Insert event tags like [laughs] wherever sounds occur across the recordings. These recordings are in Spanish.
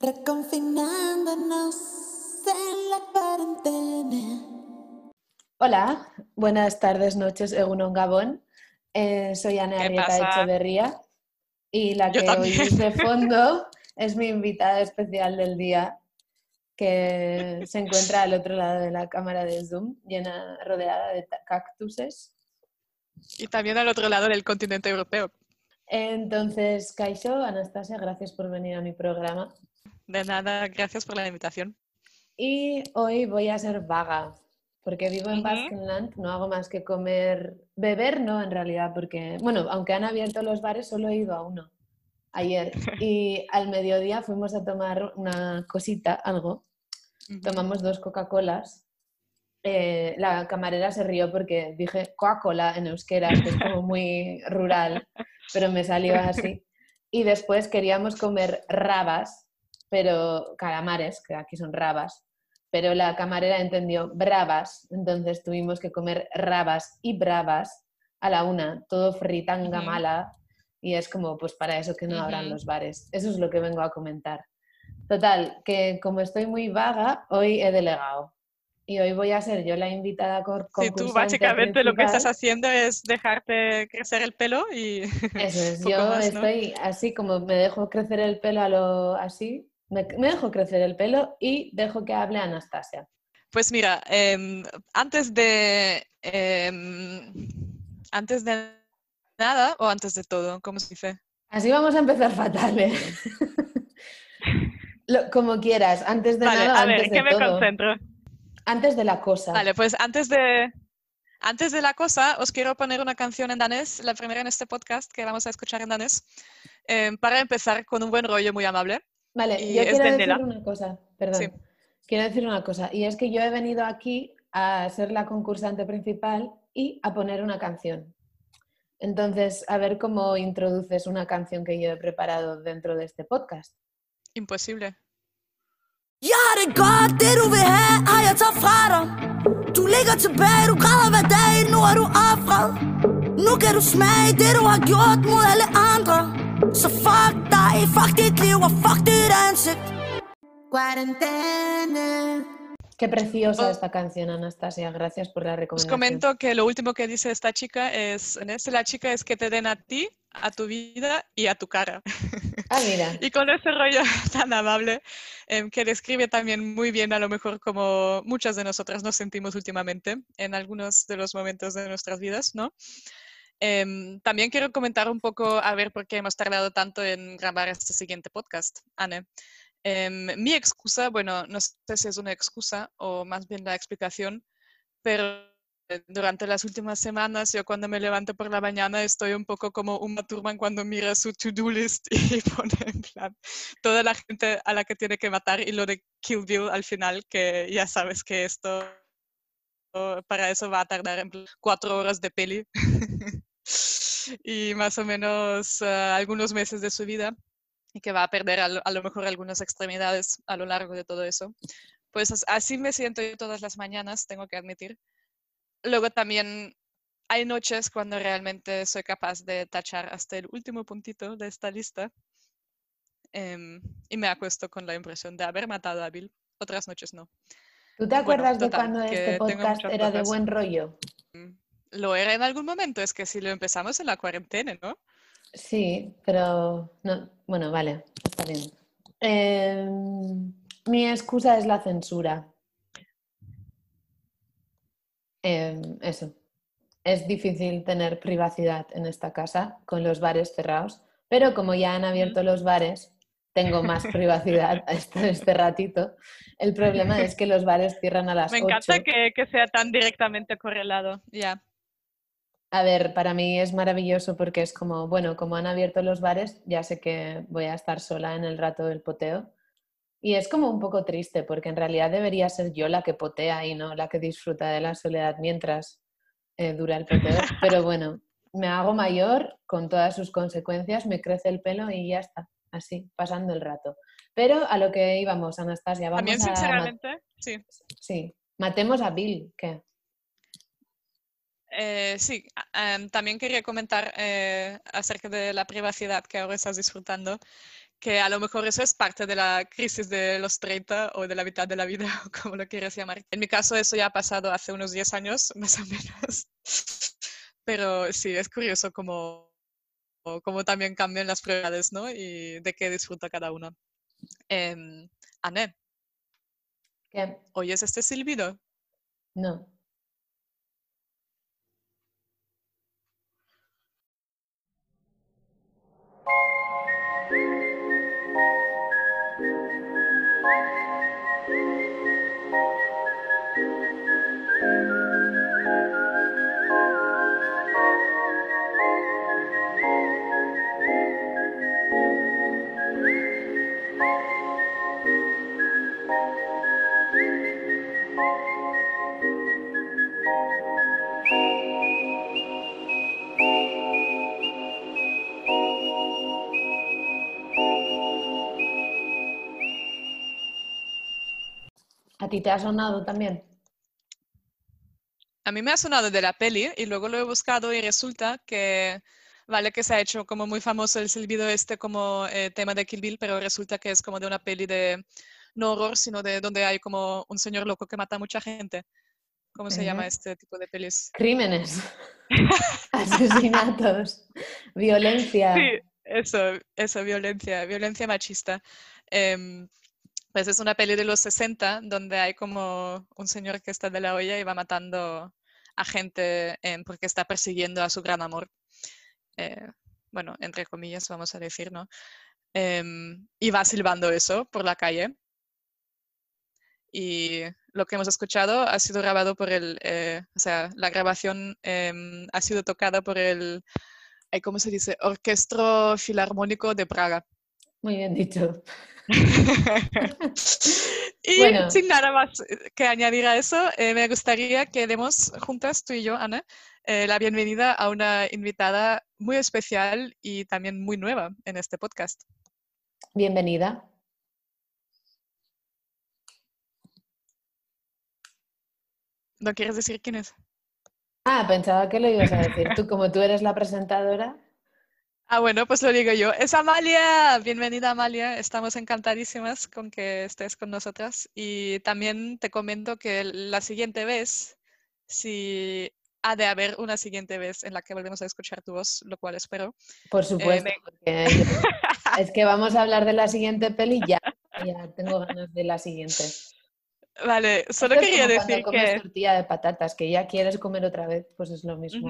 reconfinándonos en la cuarentena. Hola, buenas tardes, noches, Egunon Gabón. Eh, soy Ana ¿Qué Arrieta? Echeverría y la Yo que también. oís de fondo [laughs] es mi invitada especial del día que se encuentra al otro lado de la cámara de Zoom, llena, rodeada de cactuses. Y también al otro lado del continente europeo. Entonces, Kaisho, Anastasia, gracias por venir a mi programa. De nada, gracias por la invitación. Y hoy voy a ser vaga, porque vivo en Ujú. Baskenland, no hago más que comer, beber no en realidad, porque, bueno, aunque han abierto los bares, solo he ido a uno ayer. [laughs] Y al mediodía fuimos a tomar una cosita, algo, tomamos dos Coca-Colas. Eh, la camarera se rió porque dije Coca-Cola en euskera, que es como muy rural, pero me salió así. [laughs] Y después queríamos comer rabas, pero calamares, que aquí son rabas, pero la camarera entendió bravas, entonces tuvimos que comer rabas y bravas a la una, todo fritanga mala, y es como, pues para eso que no abran Ujú. los bares. Eso es lo que vengo a comentar. Total, que como estoy muy vaga, hoy he delegado. Y hoy voy a ser yo la invitada cor- Sí, tú concursante básicamente lo que estás haciendo es dejarte crecer el pelo y Eso es, [laughs] yo más, ¿no? estoy así como me dejo crecer el pelo a lo así, me, me dejo crecer el pelo y dejo que hable Anastasia. Pues mira, em, antes de em, antes de nada o antes de todo, ¿cómo se dice? Así vamos a empezar fatal, ¿eh? [laughs] Lo- como quieras, antes de Vale, nada, a ver, antes ¿en de qué me todo. concentro? Antes de la cosa. Vale, pues antes de, antes de la cosa, os quiero poner una canción en danés, la primera en este podcast que vamos a escuchar en danés, em, para empezar con un buen rollo muy amable. Vale, Y yo quiero de decir una cosa, perdón. Sí. Quiero decir una cosa, y es que yo he venido aquí a ser la concursante principal y a poner una canción. Entonces, a ver cómo introduces una canción que yo he preparado dentro de este podcast. Imposible. Ja, det er godt, det du vil have, har jeg taget fra dig. Du ligger tilbage, du græder hver dag, nu er du offret. Nu kan du smage det, du har gjort mod alle andre. Så fuck dig, fuck dit liv og fuck dit ansigt. Quarantæne. Qué preciosa Oh. esta canción, Anastasia. Gracias por la Os recomendación. comento que lo último que dice esta chica es, en este la chica es que te den a ti, a tu vida y a tu cara. Ah, mira. [laughs] Y con ese rollo [laughs] tan amable em, que describe también muy bien a lo mejor como muchas de nosotras nos sentimos últimamente en algunos de los momentos de nuestras vidas, ¿no? Em, también quiero comentar un poco a ver por qué hemos tardado tanto en grabar este siguiente podcast, Anne. Em, mi excusa, bueno, no sé si es una excusa o más bien la explicación, pero durante las últimas semanas, yo cuando me levanto por la mañana estoy un poco como Uma Thurman cuando mira su to-do list [laughs] y pone en plan toda la gente a la que tiene que matar y lo de Kill Bill al final, que ya sabes que esto para eso va a tardar en cuatro horas de peli [laughs] y más o menos eh, algunos meses de su vida y que va a perder a lo, a lo mejor algunas extremidades a lo largo de todo eso. Pues as- así me siento yo todas las mañanas, tengo que admitir. Luego también hay noches cuando realmente soy capaz de tachar hasta el último puntito de esta lista em, y me acuesto con la impresión de haber matado a Bill. Otras noches no. ¿Tú te Bueno, acuerdas de cuando este podcast era de buen rollo? Lo era en algún momento, es que si lo empezamos en la cuarentena, ¿no? Sí, pero no, bueno, vale, está bien. Em, mi excusa es la censura. Em, eso. Es difícil tener privacidad en esta casa con los bares cerrados, pero como ya han abierto los bares, tengo más [laughs] privacidad este, este ratito. El problema es que los bares cierran a las Me encanta 8. que, que sea tan directamente correlado. Ya. A ver, para mí es maravilloso porque es como, bueno, como han abierto los bares, ya sé que voy a estar sola en el rato del poteo. Y es como un poco triste porque en realidad debería ser yo la que potea y no la que disfruta de la soledad mientras eh, dura el poteo. [laughs] Pero bueno, me hago mayor con todas sus consecuencias, me crece el pelo y ya está, así, pasando el rato. Pero a lo que íbamos, Anastasia, vamos También, a... sinceramente, sí. Sí, matemos a Bill, ¿qué? Eh, sí, em, también quería comentar eh, acerca de la privacidad que ahora estás disfrutando, que a lo mejor eso es parte de la crisis de los 30 o de la mitad de la vida, [laughs] o como lo quieras llamar. En mi caso eso ya ha pasado hace unos 10 años, [laughs] más o menos. Pero sí, es curioso cómo, cómo también cambian las prioridades, ¿no? Y de qué disfruta cada una. Eh, Anne. ¿Qué? ¿Oyes este silbido? No. ¿A ti te ha sonado también? A mí me ha sonado de la peli y luego lo he buscado y resulta que, vale, que se ha hecho como muy famoso el silbido este como eh, tema de Kill Bill, pero resulta que es como de una peli de no horror, sino de donde hay como un señor loco que mata a mucha gente. ¿Cómo se llama Ujú. este tipo de pelis? Crímenes, [laughs] asesinatos, violencia. Sí, eso, eso, violencia, violencia machista. Em, pues es una peli de los 60 donde hay como un señor que está de la olla y va matando a gente porque está persiguiendo a su gran amor. Eh, bueno, entre comillas, vamos a decir, ¿no? Em, y va silbando eso por la calle. Y lo que hemos escuchado ha sido grabado por el, eh, o sea, la grabación em, ha sido tocada por el, ¿cómo se dice? Orquestro Filarmónico de Praga. Muy bien dicho. [laughs] y Bueno. sin nada más que añadir a eso, eh, me gustaría que demos juntas, tú y yo, Ana, eh, la bienvenida a una invitada muy especial y también muy nueva en este podcast. Bienvenida. ¿No quieres decir quién es? Ah, pensaba que lo ibas a decir tú, como tú eres la presentadora. Ah, bueno, pues lo digo yo. Es Amalia. Bienvenida, Amalia. Estamos encantadísimas con que estés con nosotras. Y también te comento que la siguiente vez, si ha de haber una siguiente vez en la que volvemos a escuchar tu voz, lo cual espero. Por supuesto, me- porque yo- [laughs] es que vamos a hablar de la siguiente peli ya. Ya tengo ganas de la siguiente. Vale, solo quería como cuando decir comes que... tortilla de patatas, que ya quieres comer otra vez, pues es lo mismo.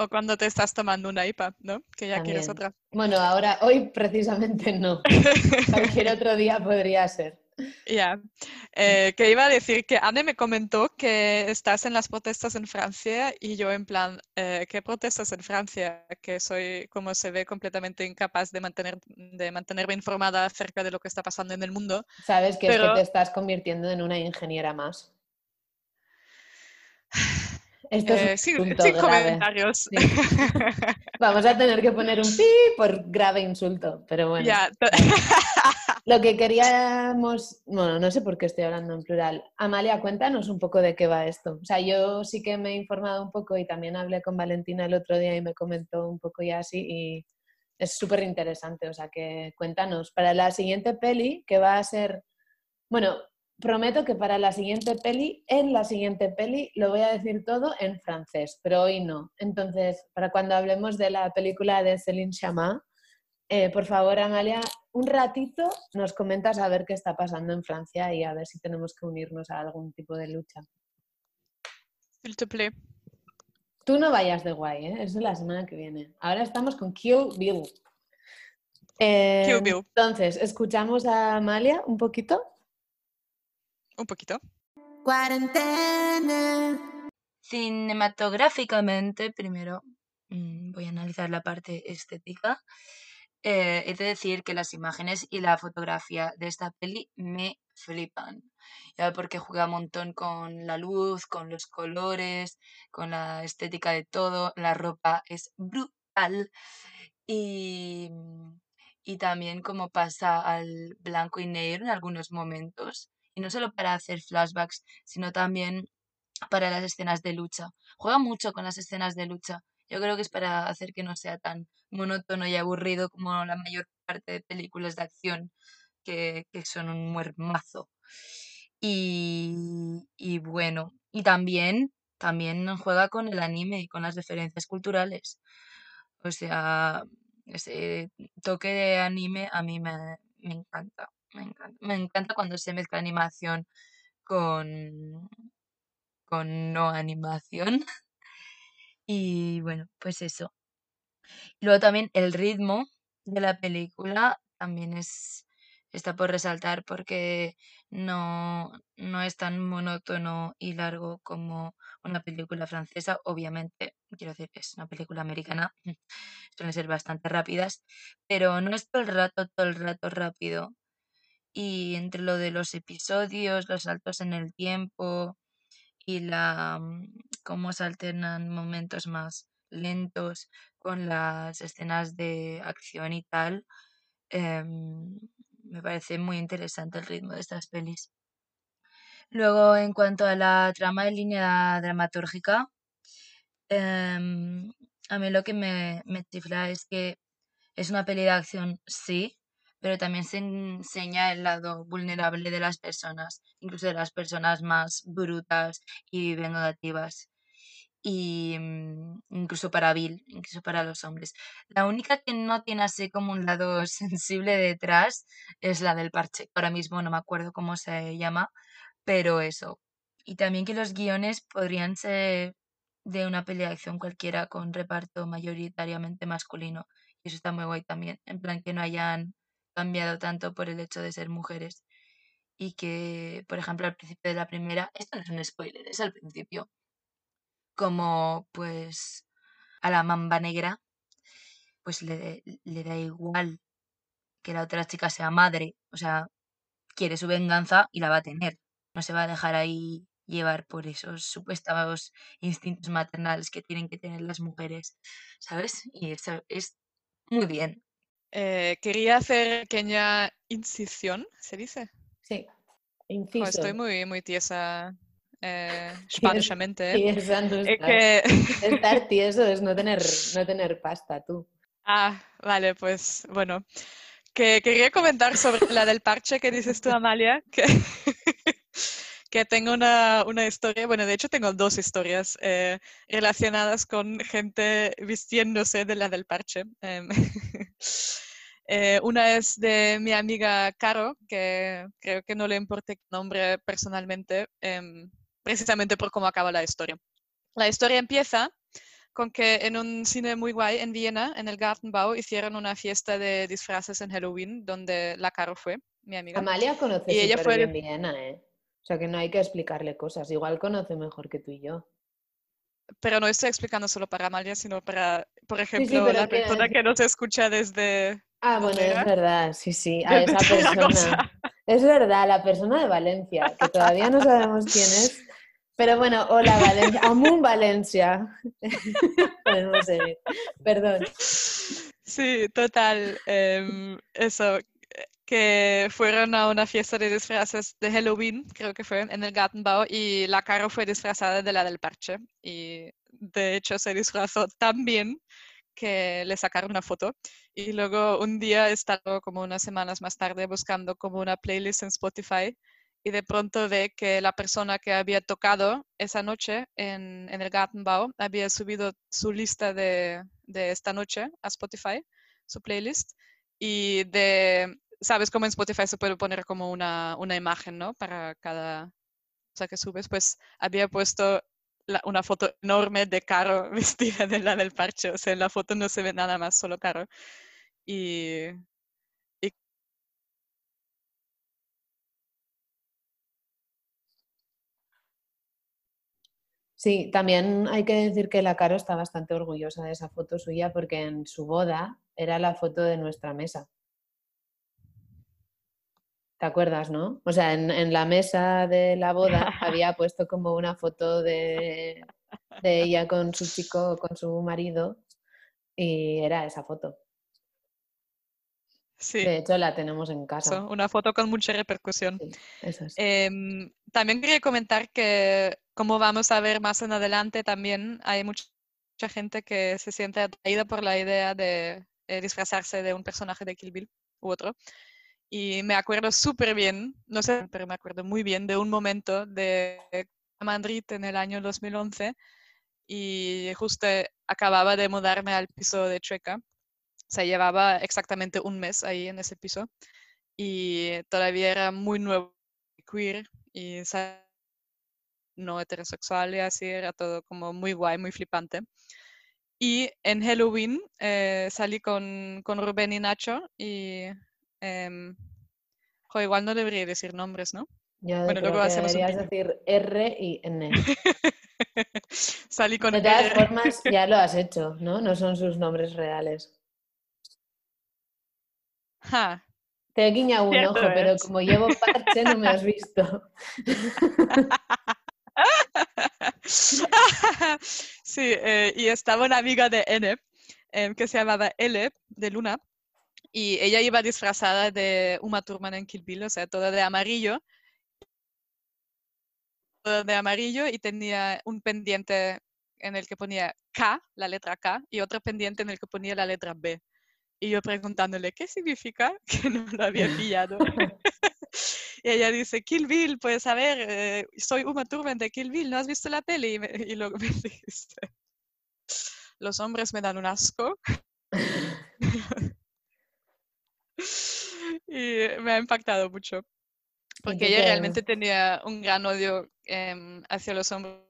O cuando te estás tomando una IPA, ¿no? Que ya quieres otra. Bueno, ahora, hoy precisamente no. [laughs] Cualquier otro día podría ser. Ya. Eh, que iba a decir que Anne me comentó que estás en las protestas en Francia y yo en plan, eh, ¿qué protestas en Francia? Que soy, como se ve, completamente incapaz de, mantener, de mantenerme informada acerca de lo que está pasando en el mundo. Sabes que es que te estás convirtiendo en una ingeniera más. Esto es Eh, un sin grave. comentarios. Sí. Vamos a tener que poner un pi por grave insulto, pero bueno. Ya, to- [laughs] Lo que queríamos, bueno, no sé por qué estoy hablando en plural. Amalia, cuéntanos un poco de qué va esto. O sea, yo sí que me he informado un poco y también hablé con Valentina el otro día y me comentó un poco ya así y es súper interesante. O sea, que cuéntanos, para la siguiente peli, que va a ser, bueno, prometo que para la siguiente peli, en la siguiente peli, lo voy a decir todo en francés, pero hoy no. Entonces, para cuando hablemos de la película de Céline Chama, eh, por favor, Amalia, un ratito nos comentas a ver qué está pasando en Francia y a ver si tenemos que unirnos a algún tipo de lucha. S'il te plaît. Tú no vayas de guay, ¿eh? Eso es la semana que viene. Ahora estamos con Kill Bill. Eh, Kill Bill. Entonces, escuchamos a Amalia un poquito. Un poquito. Cuarentena. Cinematográficamente, primero mm, voy a analizar la parte estética. Eh, he de decir que las imágenes y la fotografía de esta peli me flipan. Ya porque juega un montón con la luz, con los colores, con la estética de todo. La ropa es brutal. Y, y también como pasa al blanco y negro en algunos momentos. No solo para hacer flashbacks, sino también para las escenas de lucha. Juega mucho con las escenas de lucha. Yo creo que es para hacer que no sea tan monótono y aburrido como la mayor parte de películas de acción que, que son un muermazo. Y, y bueno, y también, también juega con el anime y con las referencias culturales. O sea, ese toque de anime a mí me, me encanta, me encanta. Me encanta cuando se mezcla animación con, con no animación. [laughs] Y bueno, pues eso. Luego también el ritmo de la película también es, está por resaltar porque no, no es tan monótono y largo como una película francesa. Obviamente, quiero decir, es una película americana, [laughs] suelen ser bastante rápidas, pero no es todo el rato, todo el rato rápido. Y entre lo de los episodios, los saltos en el tiempo y la mm, cómo se alternan momentos más lentos con las escenas de acción y tal, em, me parece muy interesante el ritmo de estas pelis. Luego, en cuanto a la trama de línea dramatúrgica, em, a mí lo que me, me chifla es que es una peli de acción, sí, pero también se enseña el lado vulnerable de las personas, incluso de las personas más brutas y vengativas. Y mm, incluso para Bill, incluso para los hombres. La única que no tiene así como un lado [laughs] sensible detrás es la del parche. Ahora mismo no me acuerdo cómo se llama, pero eso. Y también que los guiones podrían ser de una pelea de acción cualquiera con reparto mayoritariamente masculino. Y eso está muy guay también. En plan que no hayan cambiado tanto por el hecho de ser mujeres. Y que, por ejemplo, al principio de la primera, esto no es un spoiler, es al principio, como pues a la mamba negra, pues le, le da igual que la otra chica sea madre, o sea, quiere su venganza y la va a tener. No se va a dejar ahí llevar por esos supuestos instintos maternales que tienen que tener las mujeres, ¿sabes? Y eso es muy bien. Eh, quería hacer pequeña incisión, ¿se dice? Sí, Oh, inciso. estoy muy, muy tiesa eh. [laughs] ¿eh? Es que... [laughs] Estar [laughs] tieso es no tener, no tener pasta, tú. Ah, vale, pues bueno. Que quería comentar sobre la del parche que dices tú, Amalia, que, que tengo una, una historia, bueno, de hecho tengo dos historias eh, relacionadas con gente vistiéndose de la del parche. Em, eh, una es de mi amiga Caro, que creo que no le importa el nombre personalmente, em, precisamente por cómo acaba la historia. La historia empieza con que en un cine muy guay en Viena, en el Gartenbau, hicieron una fiesta de disfraces en Halloween, donde la Caro fue, mi amiga. Amalia conoce Y ella fue bien Viena, ¿eh? O sea que no hay que explicarle cosas. Igual conoce mejor que tú y yo. Pero no estoy explicando solo para Amalia, sino para, por ejemplo, la que- persona que nos escucha desde... Ah, bueno, es verdad, sí, sí, a esa [laughs] persona. Es verdad, la persona de Valencia, que todavía no sabemos quién es. Pero bueno, hola Valencia, Amun Valencia. [laughs] Podemos seguir. Perdón. Sí, total. em, eso, eh, que fueron a una fiesta de disfraces de Halloween, creo que fue, en el Gartenbau, y la Caro fue disfrazada de la del parche. Y de hecho se disfrazó tan bien que le sacaron una foto. Y luego un día estaba como unas semanas más tarde buscando como una playlist en Spotify y de pronto ve que la persona que había tocado esa noche en, en el Gartenbau había subido su lista de, de esta noche a Spotify, su playlist, y de, sabes cómo en Spotify se puede poner como una, una imagen, ¿no? Para cada cosa que subes, pues había puesto una foto enorme de Caro [laughs] vestida de la del parche, o sea, en la foto no se ve nada más, solo Caro. Sí, también hay que decir que la Caro está bastante orgullosa de esa foto suya porque en su boda era la foto de nuestra mesa. ¿Te acuerdas, no? O sea, en, en la mesa de la boda había [laughs] puesto como una foto de, de ella con su chico, con su marido, y era esa foto. sí, De hecho, la tenemos en casa. eso, una foto con mucha repercusión. Sí, eso es. Em, también quería comentar que, como vamos a ver más en adelante, también hay mucha, mucha gente que se siente atraída por la idea de eh, disfrazarse de un personaje de Kill Bill. u otro. Y me acuerdo súper bien, no sé, pero me acuerdo muy bien de un momento de Madrid en el año 2011 y justo acababa de mudarme al piso de Chueca. O sea, llevaba exactamente un mes ahí en ese piso y todavía era muy nuevo queer y no heterosexual y así era todo como muy guay, muy flipante. Y en Halloween eh, salí con, con, Rubén y Nacho y... Eh, igual no debería decir nombres, ¿no? bueno, luego hacemos deberías decir R y N. [laughs] salí con De todas formas, [laughs] ya lo has hecho, ¿no? No son sus nombres reales. Ja. Te guiña un ojo, pero como llevo parche no me has visto. [laughs] sí, eh, y estaba una amiga de N em, que se llamaba L, de Luna, y ella iba disfrazada de Uma Thurman en Kill Bill, o sea, toda de amarillo. Toda de amarillo y tenía un pendiente en el que ponía K, la letra K, y otro pendiente en el que ponía la letra B. Y yo preguntándole, ¿qué significa? [laughs] Que no lo había pillado. [laughs] y ella dice, Kill Bill, pues a ver, eh, soy Uma Thurman de Kill Bill, ¿no has visto la tele? Y, luego me [laughs] dice, los hombres me dan un asco. [laughs] y me ha impactado mucho. Porque ella realmente tenía un gran odio em, hacia los hombres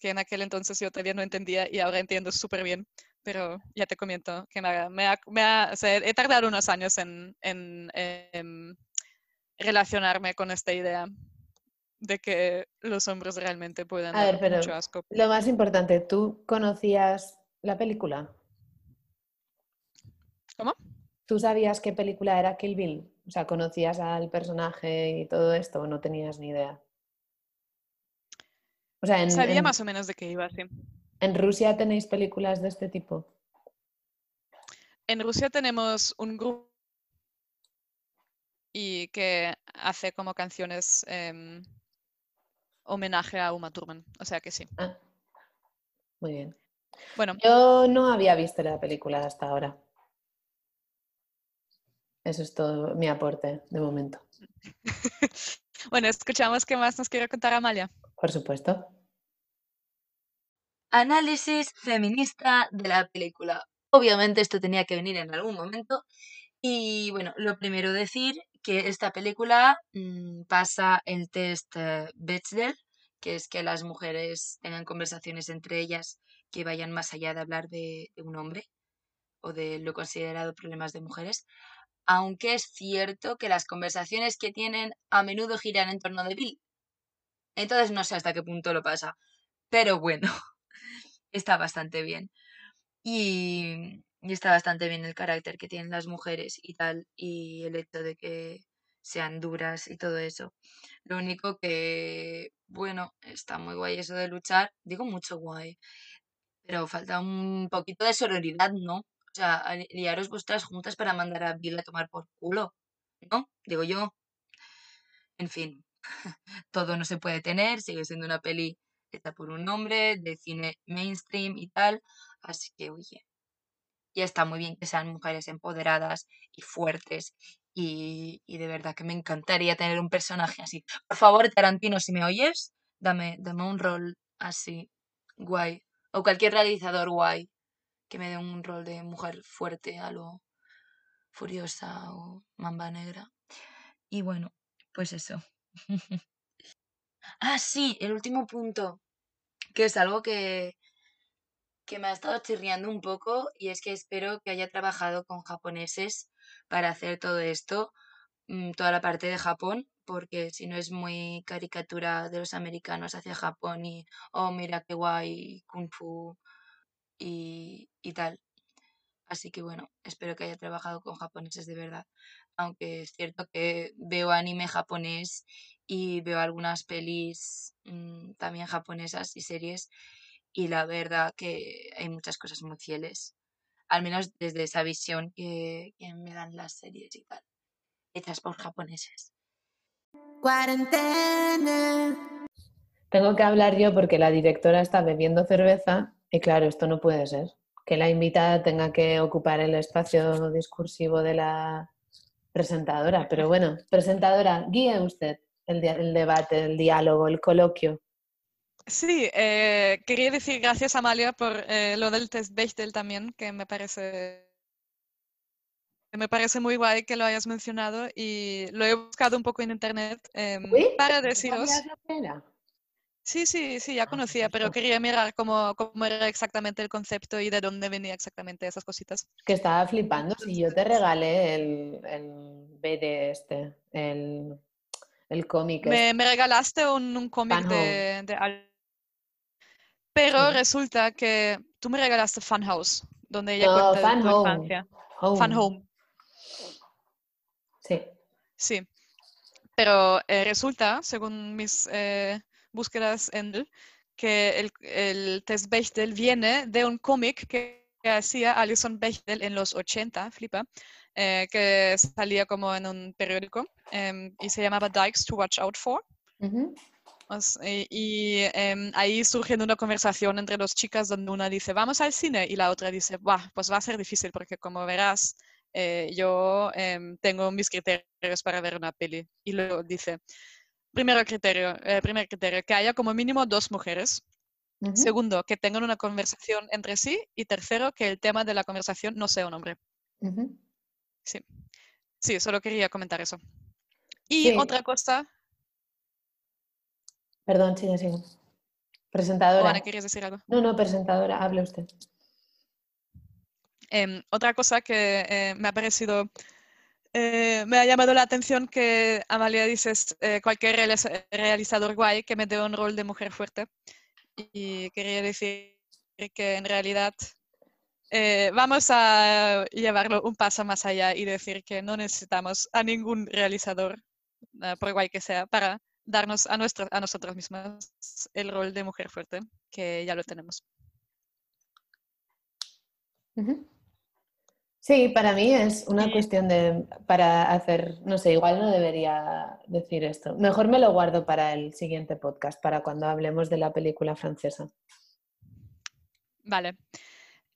que en aquel entonces yo todavía no entendía y ahora entiendo súper bien pero ya te comento que me, me, me he tardado unos años en, en, em, relacionarme con esta idea de que los hombres realmente pueden dar mucho asco. Lo más importante, ¿tú conocías la película? ¿Cómo? ¿Tú sabías qué película era Kill Bill? O sea, ¿conocías al personaje y todo esto o no tenías ni idea? O sea, Sabía más o menos de qué iba, sí. ¿En Rusia tenéis películas de este tipo? En Rusia tenemos un grupo y que hace como canciones em, homenaje a Uma Thurman, o sea que sí. Ah, muy bien. Bueno, yo no había visto la película hasta ahora. Eso es todo mi aporte de momento. [laughs] bueno, escuchamos qué más nos quiere contar Amalia. Por supuesto análisis feminista de la película. Obviamente esto tenía que venir en algún momento. Y bueno, lo primero decir que esta película mm, pasa el test uh, Bechdel, que es que las mujeres tengan conversaciones entre ellas que vayan más allá de hablar de, de un hombre o de lo considerado problemas de mujeres. Aunque es cierto que las conversaciones que tienen a menudo giran en torno de Bill. Entonces no sé hasta qué punto lo pasa. Pero bueno, [laughs] está bastante bien. Y, está bastante bien el carácter que tienen las mujeres y tal, y el hecho de que sean duras y todo eso. Lo único que, bueno, está muy guay eso de luchar, digo mucho guay, pero falta un poquito de sororidad, ¿no? O sea, liaros vuestras juntas para mandar a Bill a tomar por culo, ¿no? Digo yo. En fin, [laughs] todo no se puede tener, sigue siendo una peli está por un nombre, de cine mainstream y tal, así que oye, y está muy bien que sean mujeres empoderadas y fuertes y, de verdad que me encantaría tener un personaje así. Por favor, Tarantino, si me oyes, dame, dame un rol así, guay, o cualquier realizador guay que me dé un rol de mujer fuerte a lo furiosa o mamba negra. Y bueno, pues eso. ah, sí, el último punto que es algo que, que me ha estado chirriando un poco y es que espero que haya trabajado con japoneses para hacer todo esto, mm, toda la parte de Japón, porque si no es muy caricatura de los americanos hacia Japón y, oh, mira qué guay, kung fu y, y tal. Así que bueno, espero que haya trabajado con japoneses de verdad. Aunque es cierto que veo anime japonés y veo algunas pelis mm, también japonesas y series y la verdad que hay muchas cosas muy fieles, al menos desde esa visión que, me dan las series y tal, hechas por japoneses. Cuarentena. Tengo que hablar yo porque la directora está bebiendo cerveza y claro, esto no puede ser. que la invitada tenga que ocupar el espacio discursivo de la presentadora. Pero bueno, presentadora, guíe usted el, el debate, el diálogo, el coloquio. Sí, eh, quería decir gracias Amalia por eh, lo del test Bechdel también, que me parece, me parece muy guay que lo hayas mencionado y lo he buscado un poco en internet em, para ¿no deciros. sabías lo que era? Sí, sí, sí, ya Ah, conocía, pero quería mirar cómo, cómo era exactamente el concepto y de dónde venía exactamente esas cositas. Que estaba flipando si yo te regalé el, el BD este, el, el cómic. este. Me, me regalaste un, un cómic Fan de, de Pero Sí. resulta que tú me regalaste Funhouse, donde ella No, cuenta de Fan tu Home. infancia. Home. Fun Home, Sí. sí. Pero eh, resulta, según mis eh, búsquedas en que el, el test Bechdel viene de un cómic que, que hacía Alison Bechdel en los 80, flipa, eh, que salía como en un periódico em, y se llamaba Dykes to Watch Out For. Ujú. Os- Y, y, em, ahí surge una conversación entre dos chicas donde una dice, vamos al cine, y la otra dice, Buah, pues va a ser difícil porque como verás, eh, yo em, tengo mis criterios para ver una peli. Y luego dice, primero criterio, eh, primer criterio, que haya como mínimo dos mujeres. Segundo, que tengan una conversación entre sí. Y tercero, que el tema de la conversación no sea un hombre. Sí, sí, solo quería comentar eso. Y Sí. otra cosa, Perdón, sigue, sigue. Presentadora. Ana, ¿querías decir algo? No, no, presentadora, hable usted. Em, otra cosa que eh, me ha parecido, eh, me ha llamado la atención que Amalia dices, eh, cualquier realiza- realizador guay que me dé un rol de mujer fuerte. Y quería decir que en realidad eh, vamos a llevarlo un paso más allá y decir que no necesitamos a ningún realizador, por guay que sea, para darnos a, nuestra, a nosotros mismas el rol de mujer fuerte, que ya lo tenemos. Ujú. Sí, para mí es una Y- cuestión de, para hacer, no sé, igual no debería decir esto. Mejor me lo guardo para el siguiente podcast, para cuando hablemos de la película francesa. Vale.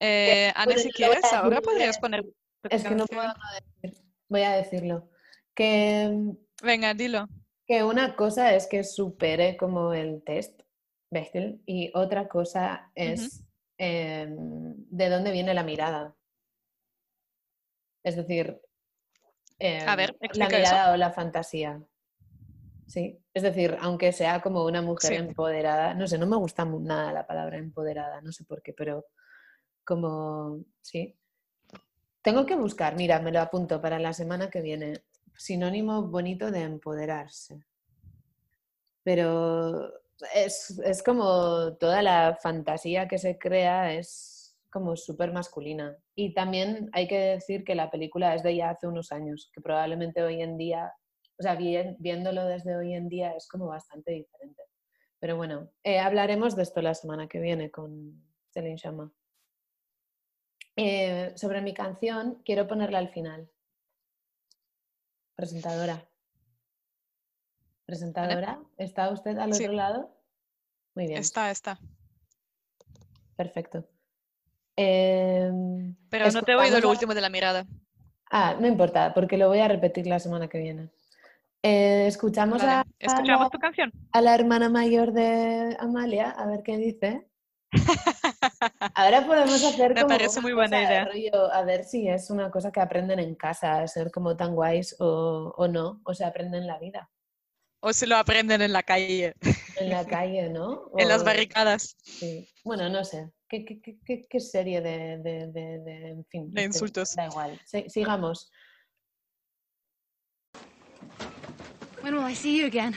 Eh, Ana, bueno, si quieres, ahora podrías poner Es que no puedo decir, voy a decirlo. Que, Venga, dilo. que una cosa es que supere como el test Bechdel y otra cosa es em, de dónde viene la mirada. Es decir, A ver, em, la eso. mirada o la fantasía. Sí, es decir, aunque sea como una mujer Sí. empoderada, no sé, no me gusta nada la palabra empoderada, no sé por qué, pero como, sí. Tengo que buscar, mira, me lo apunto para la semana que viene. Sinónimo bonito de empoderarse. Pero es, es como toda la fantasía que se crea es como súper masculina. Y también hay que decir que la película es de ya hace unos años, que probablemente hoy en día, o sea, viéndolo desde hoy en día es como bastante diferente. Pero bueno, eh, hablaremos de esto la semana que viene con Celine Chama. Eh, sobre mi canción, quiero ponerla al final. Presentadora. Presentadora, ¿está usted al Sí. otro lado? Muy bien, Está, está. perfecto. Em, Pero no te he oído lo último de la mirada. Ah, no importa, porque lo voy a repetir la semana que viene. Eh, escuchamos Vale. a, a Escuchamos la, tu canción. a la hermana mayor de Amalia, a ver qué dice. [laughs] Ahora podemos hacer Me como parece una muy buena cosa, idea. rollo, a ver si es una cosa que aprenden en casa, ser como tan guays o, o no, o se aprende en la vida, O si lo aprenden en la calle, en la [laughs] calle, ¿no? en las barricadas Sí. Bueno, no sé. ¿Qué, qué, qué- qué- qué serie de, de, de- de- en fin? de es que insultos. Da igual. Si- sigamos. When will I see you again?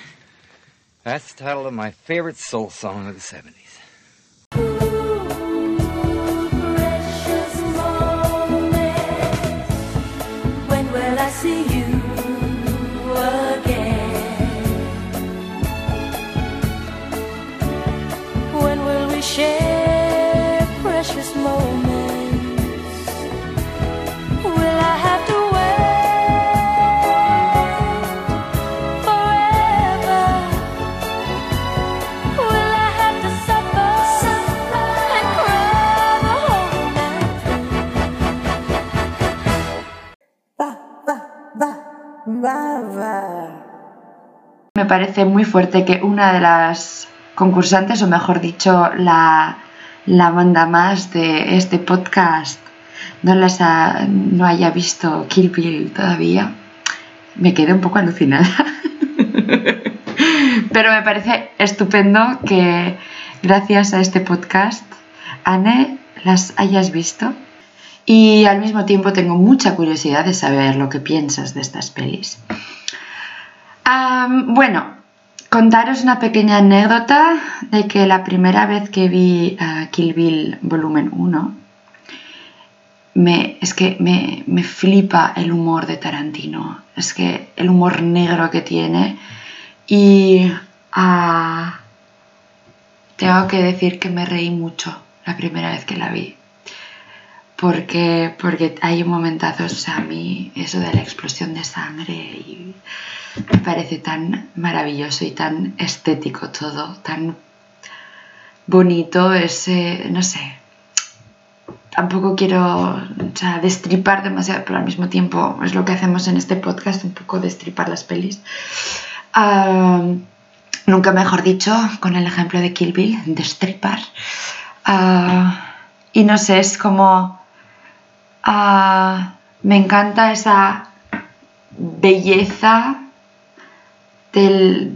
That's the title of my favorite soul song of the 70s. Me parece muy fuerte que una de las concursantes, o mejor dicho, la, la banda más de este podcast, no, las no haya visto Kill Bill todavía. Me quedé un poco alucinada. [laughs] Pero me parece estupendo que gracias a este podcast, Anne, las hayas visto. Y al mismo tiempo tengo mucha curiosidad de saber lo que piensas de estas pelis. Bueno, contaros una pequeña anécdota de que la primera vez que vi ah, Kill Bill volumen 1, me, es que me, me flipa el humor de Tarantino. Es que el humor negro que tiene. Y ah, tengo que decir que me reí mucho la primera vez que la vi. Porque, porque hay momentazos, o sea, a mí eso de la explosión de sangre y me parece tan maravilloso y tan estético todo, tan bonito ese, no sé, tampoco quiero o sea, destripar demasiado, pero al mismo tiempo es lo que hacemos en este podcast, un poco destripar las pelis. Ah, nunca mejor dicho, con el ejemplo de Kill Bill, destripar. Ah, y no sé, es como... ah, me encanta esa belleza del,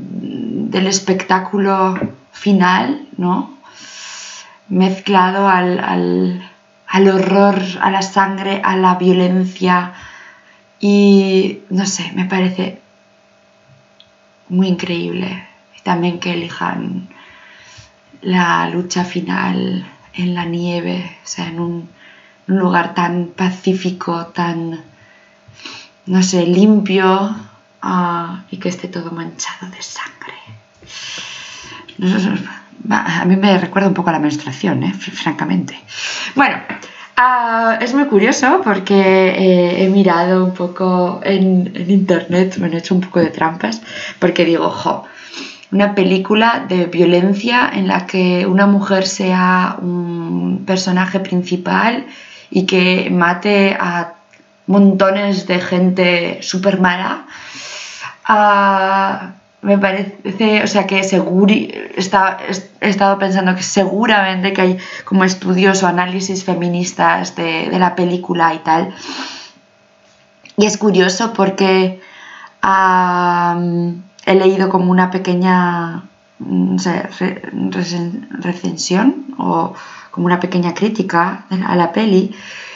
del espectáculo final, ¿no? Mezclado al, al- al horror, a la sangre, a la violencia. Y no sé, me parece muy increíble. También que elijan la lucha final en la nieve, o sea, en un, un lugar tan pacífico, tan, no sé, limpio ah, y que esté todo manchado de sangre. A mí me recuerda un poco a la menstruación, ¿eh? Fr- francamente. Bueno, ah, es muy curioso porque eh, he mirado un poco en, internet, me he hecho un poco de trampas, porque digo, jo, una película de violencia en la que una mujer sea un personaje principal y que mate a montones de gente súper mala. Me parece, o sea que seguro, está, he estado pensando que seguramente que hay como estudios o análisis feministas de, de la película y tal. Y es curioso porque he leído como una pequeña no re- resen- recensión o como una pequeña crítica a la peli.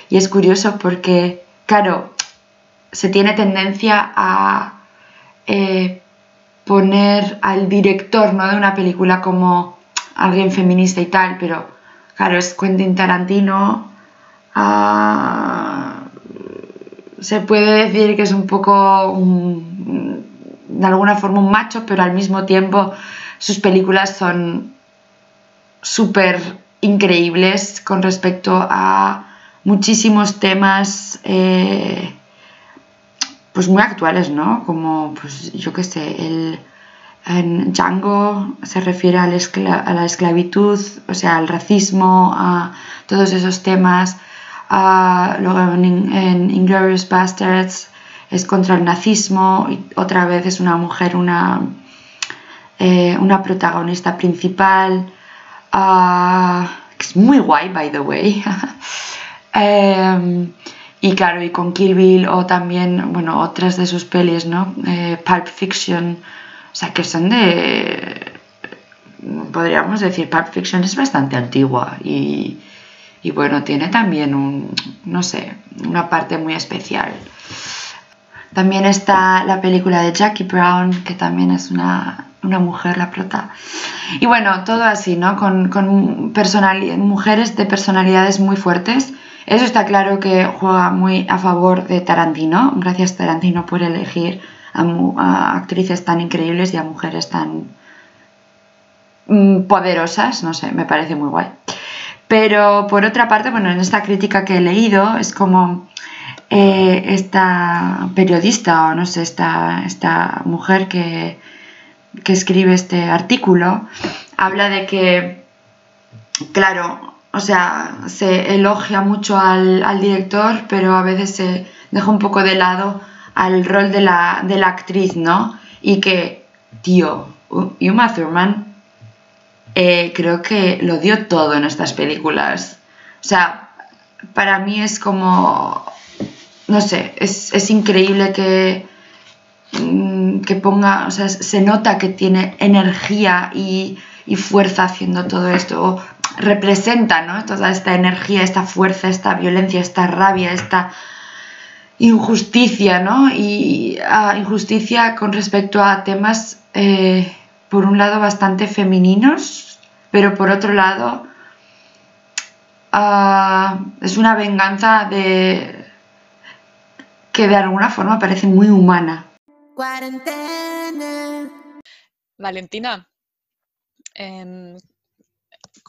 Y es curioso porque, claro, se tiene tendencia a eh, poner al director ¿no? de una película como alguien feminista y tal, pero claro, es Quentin Tarantino. ah, se puede decir que es un poco, un- de alguna forma, un macho, pero al mismo tiempo sus películas son súper increíbles con respecto a muchísimos temas eh, pues muy actuales, ¿no? Como, pues yo qué sé, el, en Django se refiere a la esclavitud, o sea, al racismo, a todos esos temas. Luego en, en Bastards es contra el nazismo y otra vez es una mujer, una, eh, una protagonista principal. ah, que es muy guay, by the way. [laughs] Em, y claro, y con Kill Bill o también, bueno, otras de sus pelis, ¿no? Eh, Pulp Fiction, o sea, que son de... Podríamos decir, Pulp Fiction es bastante antigua y, y bueno, tiene también un, no sé, una parte muy especial. También está la película de Jackie Brown, que también es una, una mujer la prota. Y bueno, todo así, ¿no? Con, con mujeres de personalidades muy fuertes. Eso está claro que juega muy a favor de Tarantino. Gracias Tarantino por elegir a, actrices tan increíbles y a mujeres tan mm, poderosas. No sé, me parece muy guay. Pero por otra parte, bueno, en esta crítica que he leído es como eh, esta periodista o no sé, esta, esta mujer que, que escribe este artículo habla de que, claro, o sea, se elogia mucho al, al director, pero a veces se deja un poco de lado al rol de la, de la actriz, ¿no? Y que, tío, Uma Thurman eh, creo que lo dio todo en estas películas. O sea, para mí es como, no sé, es, es increíble que, mm, que ponga, o sea, se nota que tiene energía y, y fuerza haciendo todo esto, representa, ¿no? Toda esta energía, esta fuerza, esta violencia, esta rabia, esta injusticia, ¿no? Y injusticia con respecto a temas, eh, por un lado, bastante femeninos, pero por otro lado, es una venganza de que de alguna forma parece muy humana. Cuarentena. Valentina, em,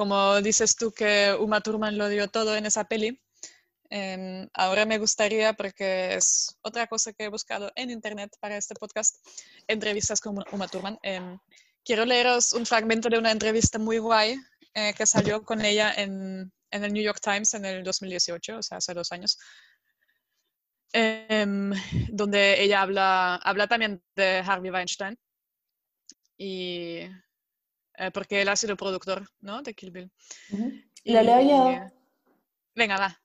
como dices tú que Uma Thurman lo dio todo en esa peli, em, ahora me gustaría, porque es otra cosa que he buscado en internet para este podcast, entrevistas con Uma Thurman. em, quiero leeros un fragmento de una entrevista muy guay eh, que salió con ella en, en el New York Times en el 2018, o sea, hace dos años. em, donde ella habla, habla también de Harvey Weinstein y eh, porque él ha sido productor, ¿no? De Kill Bill. Lo leo yo. Venga, va.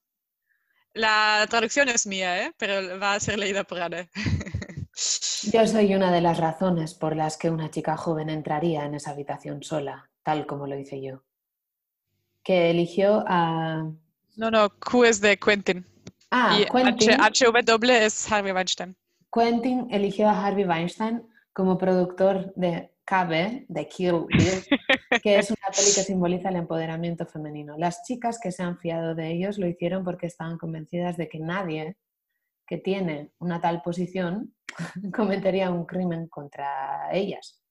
La traducción es mía, ¿eh? Pero va a ser leída por Ana. [laughs] Yo soy una de las razones por las que una chica joven entraría en esa habitación sola, tal como lo hice yo. Que eligió a... No, no, Q es de Quentin. Ah, y Quentin. HW es Harvey Weinstein. Quentin eligió a Harvey Weinstein como productor de KB, de Kill Bill, [laughs] que es una peli que simboliza el empoderamiento femenino. Las chicas que se han fiado de ellos lo hicieron porque estaban convencidas de que nadie que tiene una tal posición [laughs] cometería un crimen contra ellas.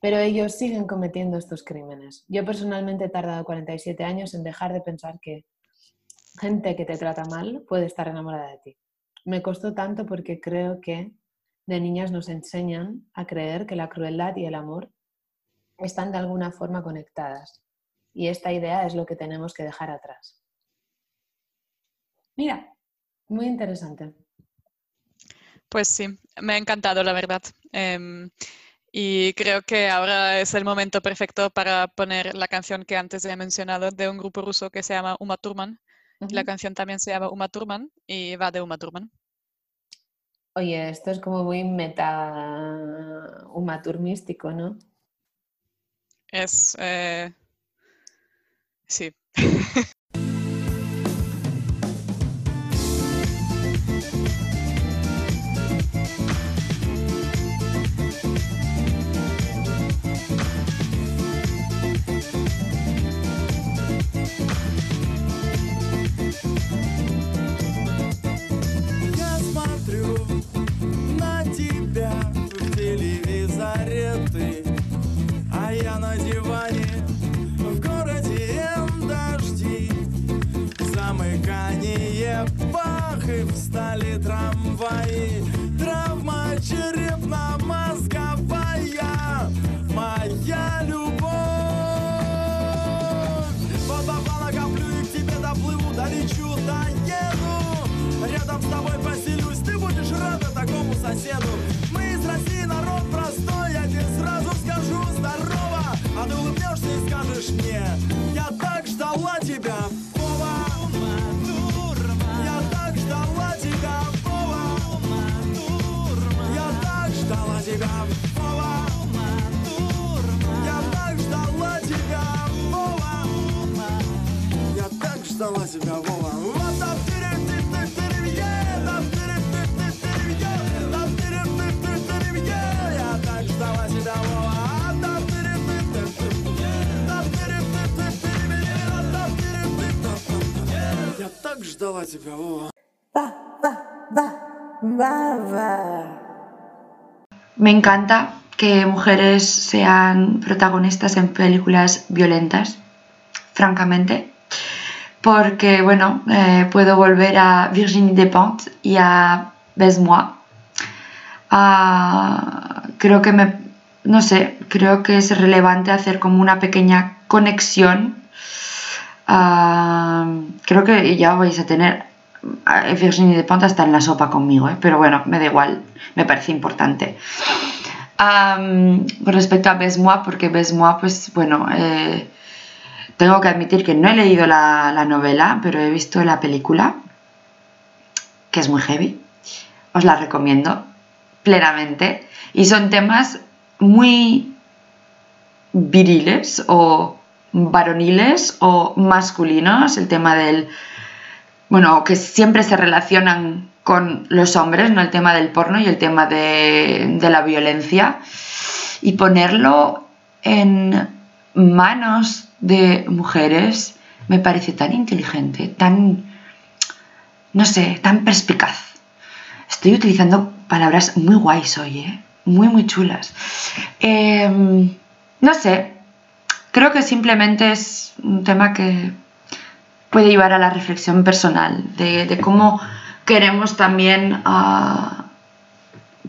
Pero ellos siguen cometiendo estos crímenes. Yo personalmente he tardado 47 años en dejar de pensar que gente que te trata mal puede estar enamorada de ti. Me costó tanto porque creo que de niñas nos enseñan a creer que la crueldad y el amor están de alguna forma conectadas. Y esta idea es lo que tenemos que dejar atrás. Mira, muy interesante. Pues sí, me ha encantado, la verdad. Em, y creo que ahora es el momento perfecto para poner la canción que antes he mencionado de un grupo ruso que se llama Uma Thurman. La canción también se llama Uma Thurman y va de Uma Thurman. Oye, esto es como muy meta humatur místico, ¿no? Es. eh, sí. [laughs] Я так ждала тебя, Вова. Вот так я так ждала тебя, Вова. Я так ждала тебя, Вова. Va, va, va, va, va. Me encanta que mujeres sean protagonistas en películas violentas, francamente, porque, bueno, eh, puedo volver a Virginie Despentes y a Baise-moi. Ah, creo que me, no sé, creo que es relevante hacer como una pequeña conexión. Ah, creo que ya vais a tener eh, Virginie de está en la sopa conmigo, ¿eh? pero bueno, me da igual, me parece importante. Am, con respecto a Besmois, porque Besmois, pues bueno, eh, tengo que admitir que no he leído la, la novela, pero he visto la película, que es muy heavy. Os la recomiendo plenamente. Y son temas muy viriles o varoniles o masculinos, el tema del, bueno, que siempre se relacionan con los hombres, ¿no? El tema del porno y el tema de la violencia. Y ponerlo en manos de mujeres me parece tan inteligente, tan, no sé, tan perspicaz. Estoy utilizando palabras muy guays hoy, ¿eh? Muy, muy chulas. Em, no sé, creo que simplemente es un tema que puede llevar a la reflexión personal de, cómo queremos también ah,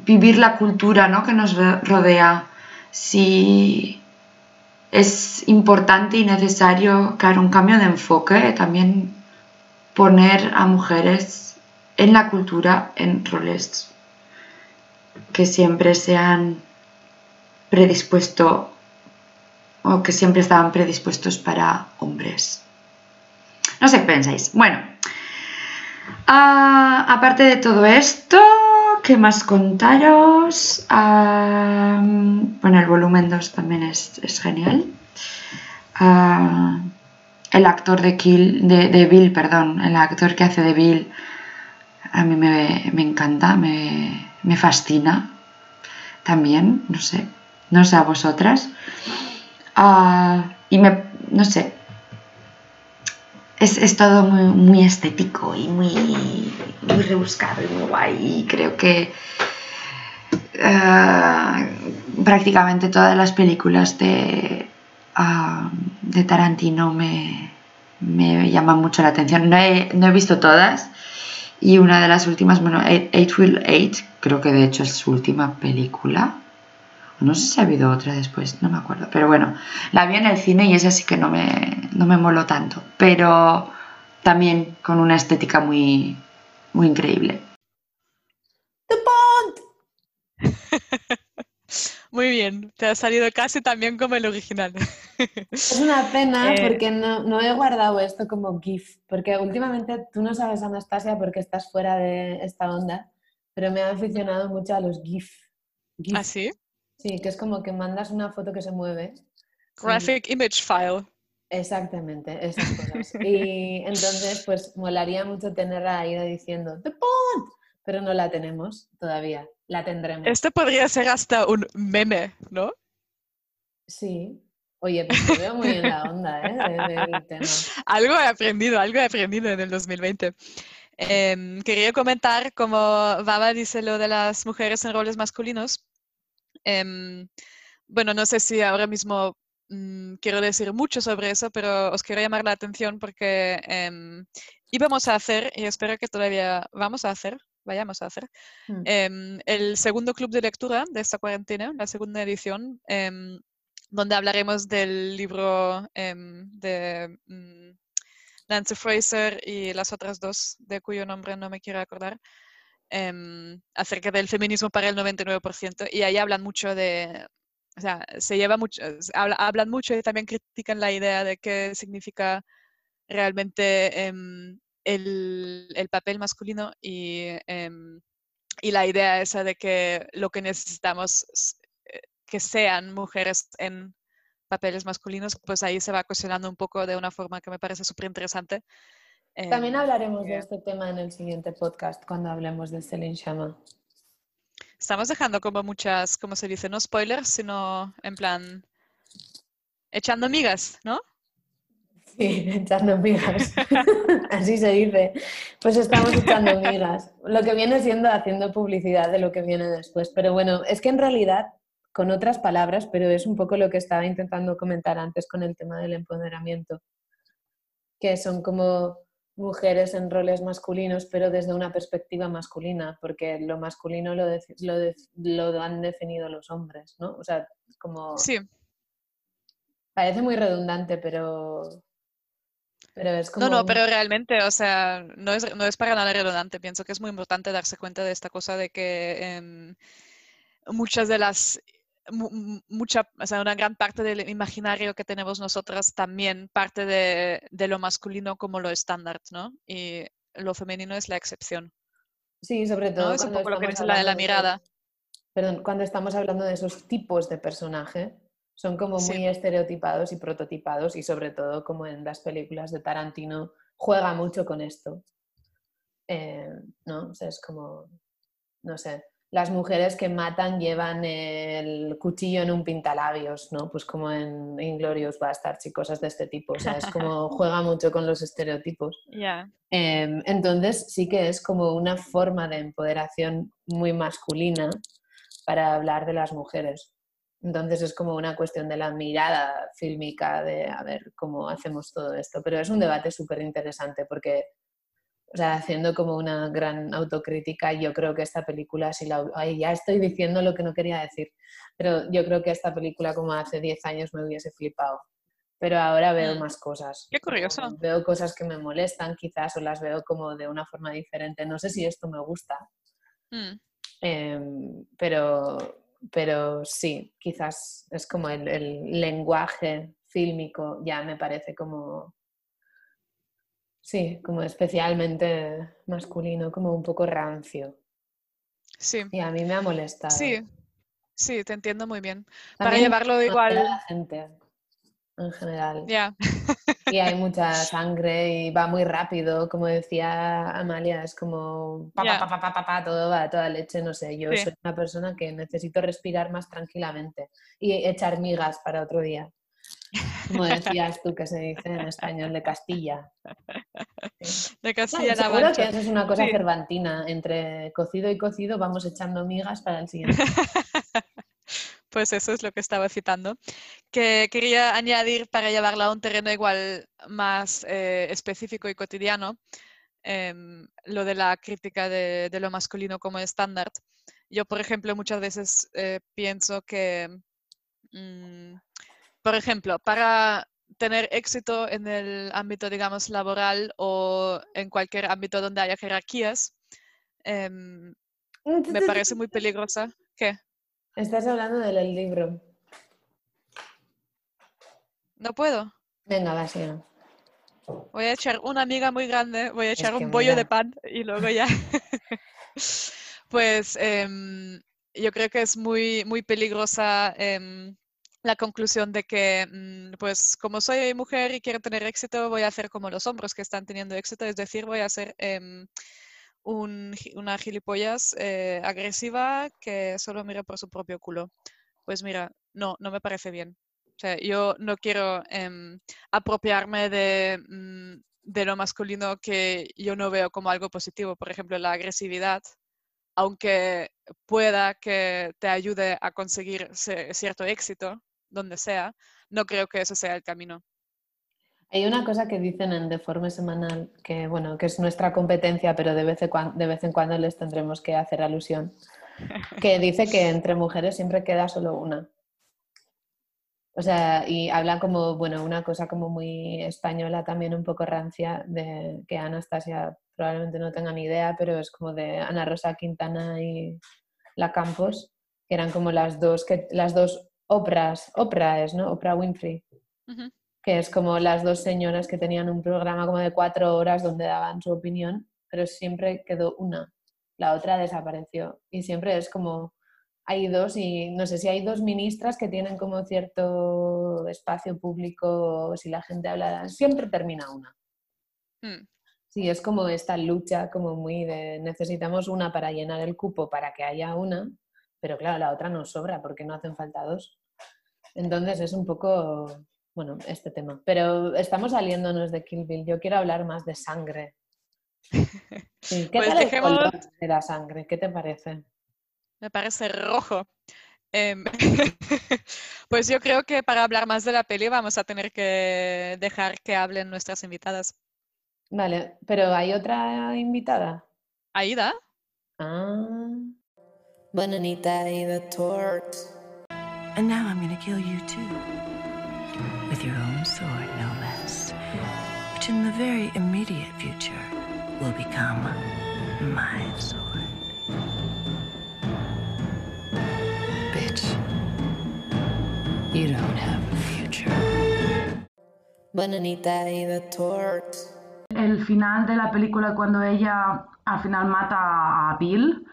vivir la cultura ¿no? que nos ro- rodea. Si es importante y necesario crear un cambio de enfoque, también poner a mujeres en la cultura en roles que siempre se han predispuesto o que siempre estaban predispuestos para hombres. No sé qué pensáis. Bueno, ah, aparte de todo esto, ¿qué más contaros? Bueno, el volumen 2 también es, es genial. Ah, el actor de, Kill, de, de Bill, perdón, el actor que hace de Bill, a mí me, me encanta, me, me fascina también, no sé, no sé a vosotras. Ah, y me, no sé, es, es todo muy, muy estético y muy, muy rebuscado y muy guay. Y creo que ah, prácticamente todas las películas de, ah, de Tarantino me, me llaman mucho la atención. No he, no he visto todas. Y una de las últimas, bueno, Eight Will Eight, creo que de hecho es su última película. No sé si ha habido otra después, no me acuerdo. Pero bueno, la vi en el cine y esa sí que no me, no me moló tanto. Pero también con una estética muy, muy increíble. [laughs] Muy bien, te ha salido casi también como el original. Es una pena Eh, porque no, no he guardado esto como GIF, porque últimamente tú no sabes, Anastasia, porque estás fuera de esta onda, pero me ha aficionado mucho a los GIF. GIF. ¿Ah, sí? Sí, que es como que mandas una foto que se mueve. Graphic Image File. Exactamente, esas cosas. Y entonces, pues molaría mucho tenerla ahí diciendo The Pond, pero no la tenemos todavía, la tendremos. Este podría ser hasta un meme, ¿no? Sí. Oye, pues te veo muy en la onda, ¿eh? de- del tema. [laughs] Algo he aprendido, algo he aprendido en el 2020. Em, quería comentar, como Baba dice lo de las mujeres en roles masculinos. em, bueno, no sé si ahora mismo mm, quiero decir mucho sobre eso, pero os quiero llamar la atención porque em, íbamos a hacer, y espero que todavía vamos a hacer, vayamos a hacer, Mm. em, el segundo club de lectura de esta cuarentena, la segunda edición, em, donde hablaremos del libro de mm, Nancy Fraser y las otras dos, de cuyo nombre no me quiero acordar, acerca del feminismo para el 99%. Y ahí hablan mucho de, o sea, se lleva mucho, habla- hablan mucho y también critican la idea de qué significa realmente em, el, el papel masculino y, em, y la idea esa de que lo que necesitamos es, eh, que sean mujeres en papeles masculinos, pues ahí se va cuestionando un poco de una forma que me parece súper interesante. También Em, hablaremos de este tema en el siguiente podcast cuando hablemos de Celine Chama. Estamos dejando como muchas, ¿cómo se dice? No spoilers, sino en plan echando migas, ¿no? Sí, echando migas. [laughs] Así se dice. Pues estamos echando migas. Lo que viene siendo haciendo publicidad de lo que viene después. Pero bueno, es que en realidad, con otras palabras, pero es un poco lo que estaba intentando comentar antes con el tema del empoderamiento, que son como mujeres en roles masculinos, pero desde una perspectiva masculina, porque lo masculino lo, deci- lo, de- lo han definido los hombres, ¿no? O sea, como... Sí, Parece muy redundante, pero Pero es como... No, no, pero realmente, o sea, no es, no es para nada redundante. Pienso que es muy importante darse cuenta de esta cosa de que em, muchas de las, mucha, o sea, una gran parte del imaginario que tenemos nosotras también parte de, de lo masculino como lo estándar, ¿no? Y lo femenino es la excepción, Sí, sobre todo ¿no? Es un cuando poco lo que dice la de la de- mirada. Perdón, cuando estamos hablando de esos tipos de personaje, son como Sí. muy estereotipados y prototipados y sobre todo como en las películas de Tarantino juega mucho con esto. Eh, ¿no? O sea, es como, no sé, las mujeres que matan llevan el cuchillo en un pintalabios, ¿no? Pues como en Inglorious Bastards y cosas de este tipo. O sea, es como [laughs] juega mucho con los estereotipos. Ya, Em, entonces sí que es como una forma de empoderación muy masculina para hablar de las mujeres. Entonces es como una cuestión de la mirada fílmica de a ver cómo hacemos todo esto. Pero es un debate súper interesante porque, o sea, haciendo como una gran autocrítica, yo creo que esta película, si la, ay, ya estoy diciendo lo que no quería decir, pero yo creo que esta película como hace 10 años me hubiese flipado. Pero ahora veo Mm. más cosas. Qué curioso. Veo cosas que me molestan quizás o las veo como de una forma diferente. No sé si esto me gusta, Mm, em, pero, pero sí, quizás es como el, el lenguaje fílmico ya me parece como, sí, como especialmente masculino, como un poco rancio. sí, Y a mí me ha molestado. sí, sí, te entiendo muy bien. Para También llevarlo conocer igual, a la gente en general. ya, Y hay [laughs] mucha sangre y va muy rápido, como decía Amalia, es como pa, pa, pa, pa, pa, pa, pa, todo va a toda leche, no sé, yo Sí. soy una persona que necesito respirar más tranquilamente y echar migas para otro día. Como decías tú, que se dice en español de Castilla. Sí. [laughs] de Castilla-La seguro que eso es una cosa Sí. cervantina, entre cocido y cocido vamos echando migas para el siguiente. [laughs] Pues eso es lo que estaba citando. Que quería añadir para llevarla a un terreno igual más eh, específico y cotidiano, em, lo de la crítica de, de lo masculino como estándar. Yo, por ejemplo, muchas veces eh, pienso que, mm, por ejemplo, para tener éxito en el ámbito, digamos, laboral o en cualquier ámbito donde haya jerarquías, em, me parece muy peligrosa. ¿Qué? Estás hablando del libro. No puedo. Venga, va, siga. Voy a echar una miga muy grande, voy a Es echar que un bollo de pan y luego ya. [laughs] Pues em, yo creo que es muy, muy peligrosa em, la conclusión de que, mm, pues como soy mujer y quiero tener éxito, voy a hacer como los hombres que están teniendo éxito, es decir, voy a ser em, una gilipollas eh, agresiva que solo mira por su propio culo. Pues mira, no, no me parece bien. O sea, yo no quiero em, apropiarme de, mm, de lo masculino que yo no veo como algo positivo. Por ejemplo, la agresividad, aunque pueda que te ayude a conseguir cierto éxito, donde sea, no creo que eso sea el camino. Hay una cosa que dicen en Deforme Semanal, que bueno, que es nuestra competencia, pero de vez en cuando, de vez en cuando les tendremos que hacer alusión, [laughs] que dice que entre mujeres siempre queda solo una. O sea, y habla como, bueno, una cosa como muy española, también un poco rancia, de que Anastasia probablemente no tenga ni idea, pero es como de Ana Rosa Quintana y La Campos, que eran como las dos, que, las dos Opras, Oprah es, ¿no? Oprah Winfrey que es como las dos señoras que tenían un programa como de cuatro horas donde daban su opinión, pero siempre quedó una, la otra desapareció. Y siempre es como, hay dos y no sé si hay dos ministras que tienen como cierto espacio público, o si la gente habla, siempre termina una. Mm, Sí, es como esta lucha como muy de necesitamos una para llenar el cupo para que haya una, pero claro, la otra nos sobra porque no hacen falta dos. Entonces es un poco, bueno, este tema. Pero estamos saliéndonos de Kill Bill. Yo quiero hablar más de sangre. Sí, ¿Qué Pues tal el dejemos- color de la sangre? ¿Qué te parece? Me parece rojo. Em, [laughs] pues yo creo que para hablar más de la peli vamos a tener que dejar que hablen nuestras invitadas. Vale, pero ¿hay otra invitada? Aida, Ah, Bananita y the tort. And now I'm gonna kill you too. With your own sword, no less. Which in the very immediate future will become my sword. Bitch, you don't have a future. Bananita y the torch. El final de la película cuando ella al final mata a Bill,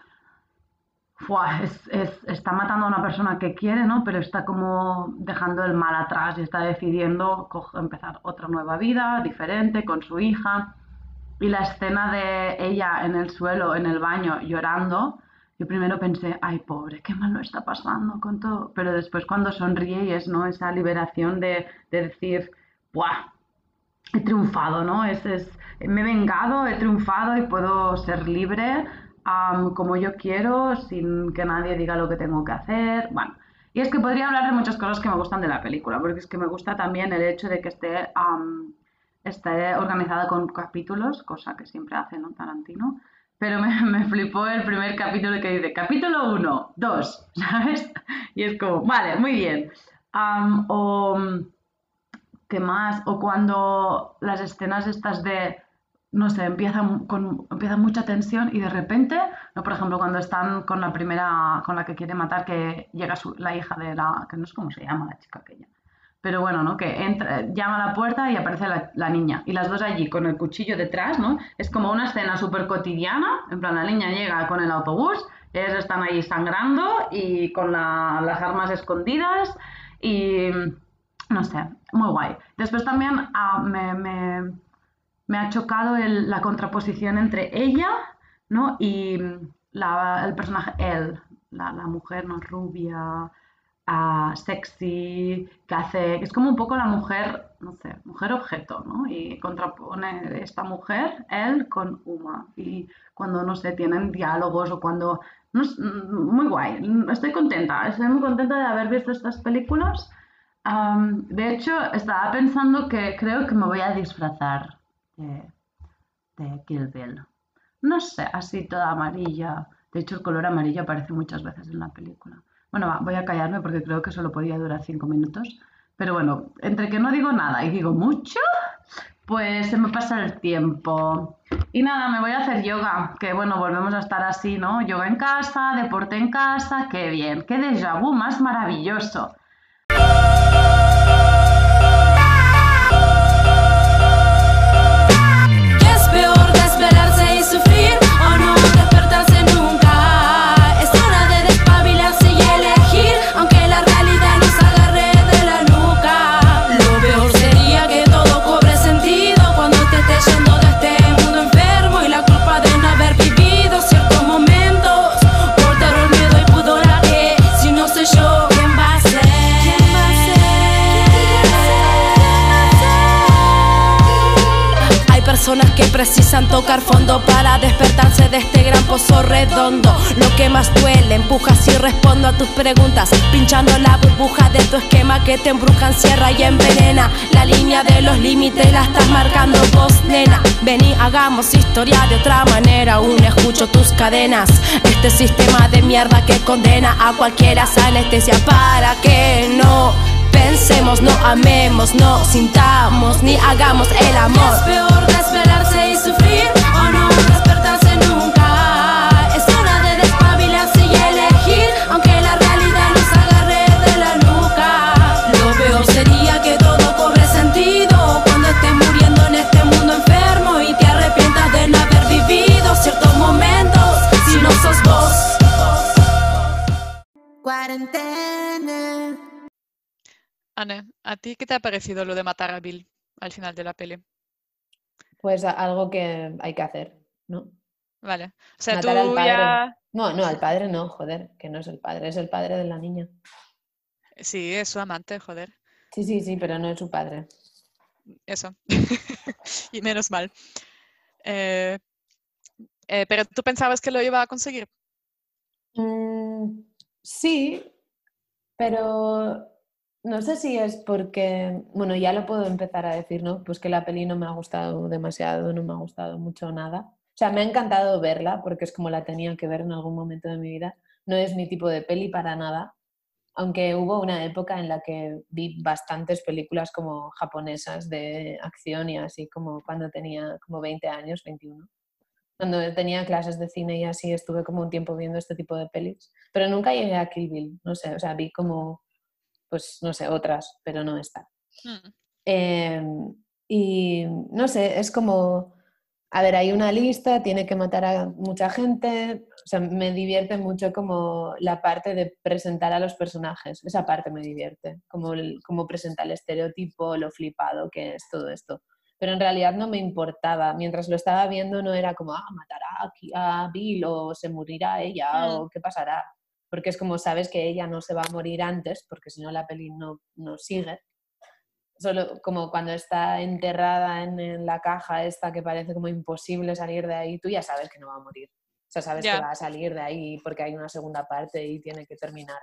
¡fua! es- es- está matando a una persona que quiere, ¿no? Pero está como dejando el mal atrás y está decidiendo empezar otra nueva vida, diferente, con su hija. Y la escena de ella en el suelo, en el baño, llorando, yo primero pensé, ay, pobre, qué mal lo está pasando con todo. Pero después cuando sonríe y es, ¿no? Esa liberación de, de decir, ¡buah! he triunfado, ¿no? Es, es- me he vengado, he triunfado y puedo ser libre como yo quiero, sin que nadie diga lo que tengo que hacer. Bueno, y es que podría hablar de muchas cosas que me gustan de la película, porque es que me gusta también el hecho de que esté, am, esté organizada con capítulos, cosa que siempre hace, ¿no? Tarantino. Pero me, [laughs] flipó el primer capítulo que dice, capítulo 1, 2, [laughs] ¿sabes? Y es como, vale, muy bien. O... ¿Qué más? O cuando las escenas estas de, no sé, empiezan con empieza mucha tensión y de repente, no, por ejemplo, cuando están con la primera, con la que quiere matar, que llega su- la hija de la, que no sé cómo se llama la chica aquella. Pero bueno, ¿no? Que entra, llama a la puerta y aparece la, niña. Y las dos allí con el cuchillo detrás, ¿no? Es como una escena súper cotidiana. En plan, la niña llega con el autobús, ellos están ahí sangrando y con la- las armas escondidas. Y no sé, muy guay. Después también ah, me, me- me ha chocado la contraposición entre ella, ¿no? Y la- el personaje, él, la, mujer, ¿no? Rubia, ah, sexy, que hace, es como un poco la mujer, no sé, mujer objeto, ¿no? Y contrapone esta mujer, él, con Uma. Y cuando, no sé, tienen diálogos o cuando, no sé, muy guay. Estoy contenta, estoy muy contenta de haber visto estas películas. De hecho, estaba pensando que creo que me voy a disfrazar de, Kill Bill. No sé, así toda amarilla. De hecho, el color amarillo aparece muchas veces en la película. Bueno, va, voy a callarme porque creo que solo podía durar cinco minutos. Pero bueno, entre que no digo nada y digo mucho, pues se me pasa el tiempo. Y nada, me voy a hacer yoga, que bueno, volvemos a estar así, ¿no? Yoga en casa, deporte en casa, qué bien, qué déjà vu más maravilloso. me precisan tocar fondo para despertarse de este gran pozo redondo. Lo que más duele, empujas y respondo a tus preguntas. Pinchando la burbuja de tu esquema que te embruja, encierra y envenena. La línea de los límites la estás marcando vos, nena. Vení, hagamos historia de otra manera. Aún escucho tus cadenas. Este sistema de mierda que condena a cualquiera esa anestesia para que no. Pensemos, no amemos, no sintamos ni hagamos el amor. Es peor de y elegir, aunque la realidad nos agarre de la nuca. Lo peor sería que todo cobre sentido cuando estés muriendo en este mundo enfermo y te arrepientas de no haber vivido ciertos momentos si no sos vos. Cuarentena. Anne, ¿a ti qué te ha parecido lo de matar a Bill al final de la peli? Pues algo que hay que hacer, ¿no? Vale. O sea, tú Matar al padre. ya... No, no, al padre no, joder, que no es el padre, es el padre de la niña. Sí, es su amante, joder. Sí, sí, sí, pero no es su padre. Eso. [laughs] y menos mal. Eh, eh, pero tú pensabas que lo iba a conseguir. Mm, sí, pero no sé si es porque, bueno, ya lo puedo empezar a decir, ¿no? Pues que la peli no me ha gustado demasiado, no me ha gustado mucho nada. O sea, me ha encantado verla porque es como la tenía que ver en algún momento de mi vida. No es mi tipo de peli para nada. Aunque hubo una época en la que vi bastantes películas como japonesas de acción y así, como cuando tenía como 20 años, 21. Cuando tenía clases de cine y así estuve como un tiempo viendo este tipo de pelis. Pero nunca llegué a Kill Bill, no sé, o sea, vi como, pues no sé, otras, pero no esta. Mm. Em, y no sé, es como, a ver, hay una lista, tiene que matar a mucha gente, o sea, me divierte mucho como la parte de presentar a los personajes, esa parte me divierte, como, el, como presenta el estereotipo, lo flipado que es todo esto. Pero en realidad no me importaba, mientras lo estaba viendo no era como, ah, matará aquí a Bill o se morirá ella Mm. o qué pasará, porque es como sabes que ella no se va a morir antes, porque si no la peli no, no sigue solo como cuando está enterrada en, en la caja esta que parece como imposible salir de ahí, tú ya sabes que no va a morir. O sea, sabes Ya. que va a salir de ahí porque hay una segunda parte y tiene que terminar.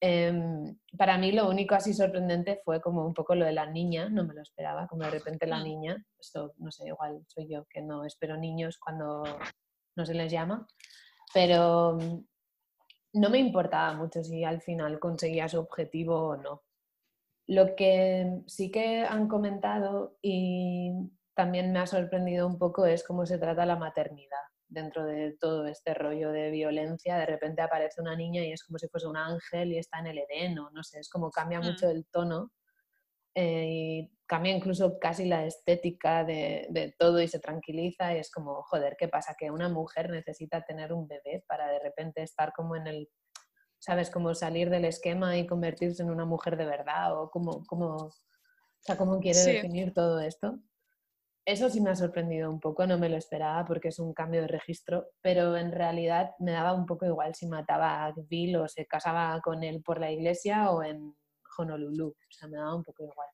Em, para mí lo único así sorprendente fue como un poco lo de la niña, no me lo esperaba, como de repente la niña, esto no sé, igual soy yo que no espero niños cuando no se les llama, pero no me importaba mucho si al final conseguía su objetivo o no. Lo que sí que han comentado y también me ha sorprendido un poco es cómo se trata la maternidad dentro de todo este rollo de violencia. De repente aparece una niña y es como si fuese un ángel y está en el Edén o no sé, es como cambia Mm. mucho el tono eh, y cambia incluso casi la estética de, de todo y se tranquiliza y es como, joder, ¿qué pasa? Que una mujer necesita tener un bebé para de repente estar como en el, ¿sabes? Como salir del esquema y convertirse en una mujer de verdad o como, como, o sea, cómo quiere Sí. definir todo esto. Eso sí me ha sorprendido un poco, no me lo esperaba porque es un cambio de registro, pero en realidad me daba un poco igual si mataba a Bill o se casaba con él por la iglesia o en Honolulu, o sea, me daba un poco igual.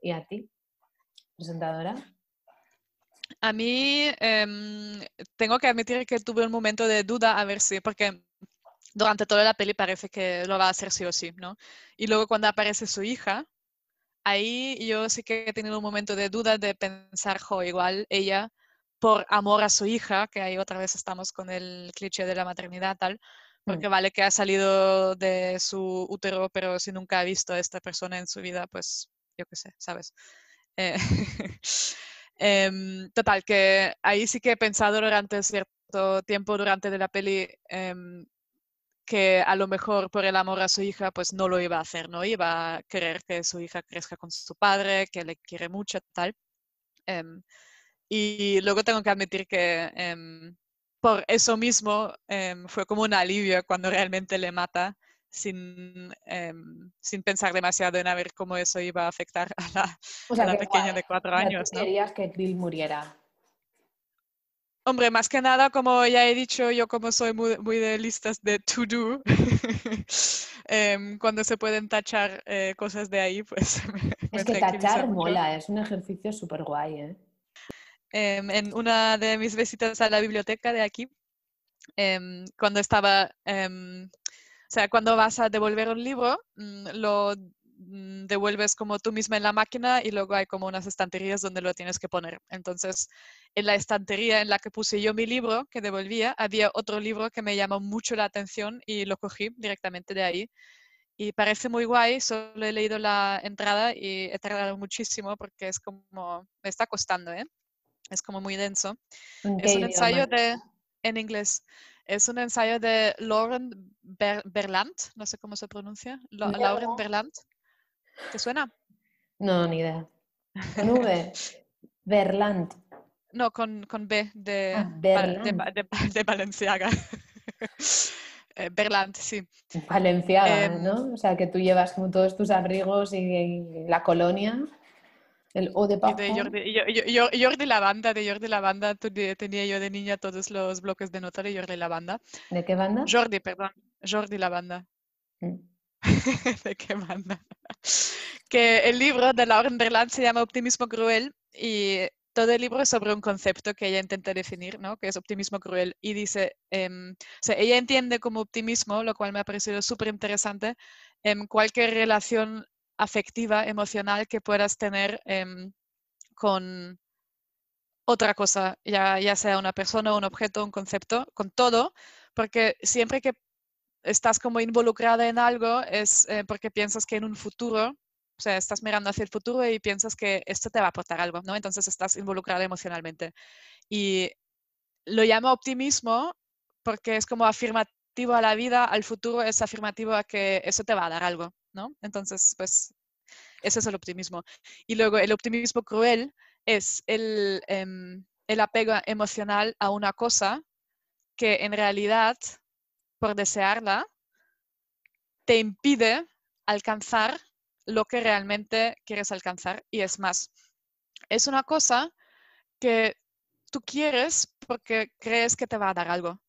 ¿Y a ti, presentadora? A mí em, tengo que admitir que tuve un momento de duda a ver si, porque durante toda la peli parece que lo va a hacer sí o sí, ¿no? Y luego cuando aparece su hija, ahí yo sí que he tenido un momento de duda de pensar, jo, igual ella, por amor a su hija, que ahí otra vez estamos con el cliché de la maternidad tal, porque vale que ha salido de su útero, pero si nunca ha visto a esta persona en su vida, pues yo qué sé, ¿sabes? Eh, [laughs] em, total, que ahí sí que he pensado durante cierto tiempo, durante de la peli, em, que a lo mejor por el amor a su hija, pues no lo iba a hacer, ¿no? Iba a querer que su hija crezca con su padre, que le quiere mucho, tal. Em, y luego tengo que admitir que por eso mismo fue como un alivio cuando realmente le mata, sin, em, sin pensar demasiado en a ver cómo eso iba a afectar a la, O sea, a la que pequeña de cuatro años, ¿no? querías que Bill muriera. Hombre, más que nada, como ya he dicho, yo como soy muy, muy de listas de to do, [laughs] em, cuando se pueden tachar eh, cosas de ahí, pues [laughs] me, Es que tachar mucho. mola, es un ejercicio súper guay, ¿eh? Em, en una de mis visitas a la biblioteca de aquí, cuando estaba, sea, cuando vas a devolver un libro, mm, lo mm, devuelves como tú misma en la máquina y luego hay como unas estanterías donde lo tienes que poner. Entonces, en la estantería en la que puse yo mi libro que devolvía, había otro libro que me llamó mucho la atención y lo cogí directamente de ahí. Y parece muy guay, solo he leído la entrada y he tardado muchísimo porque es como, me está costando, ¿eh? Es como muy denso. ¿En Es un ensayo de, en inglés, es un ensayo de Lauren Ber- Berlant, no sé cómo se pronuncia, Lauren Berlant. ¿Te suena? No, ni idea. Con V. [laughs] Berland. No, con, con B de, Ah, de, de, de Balenciaga. [laughs] Eh, Berlant, sí. Valenciaga, Em, ¿no? O sea, que tú llevas como todos tus abrigos y, y la colonia, el eau de Y de. Jordi, y Yo- yo- Jordi Lavanda, de Jordi Lavanda, tenía yo de niña todos los bloques de nota de Jordi Lavanda. ¿De qué banda? Jordi, perdón, Jordi Lavanda. Mm. [laughs] ¿De qué banda? Que el libro de Lauren Berlant se llama Optimismo Cruel y todo el libro es sobre un concepto que ella intenta definir, ¿no? Que es optimismo cruel. Y dice, em, o sea, ella entiende como optimismo, lo cual me ha parecido súper interesante, em, cualquier relación afectiva, emocional que puedas tener em, con otra cosa, ya, sea una persona, un objeto, un concepto, con todo, porque siempre que estás como involucrada en algo es eh, porque piensas que en un futuro, o sea, estás mirando hacia el futuro y piensas que esto te va a aportar algo, ¿no? Entonces estás involucrada emocionalmente. Y lo llamo optimismo porque es como afirmativo a la vida, al futuro es afirmativo a que eso te va a dar algo, ¿no? Entonces, pues, ese es el optimismo. Y luego el optimismo cruel es el, em, el apego emocional a una cosa que en realidad, por desearla, te impide alcanzar lo que realmente quieres alcanzar. Y es más, es una cosa que tú quieres porque crees que te va a dar algo.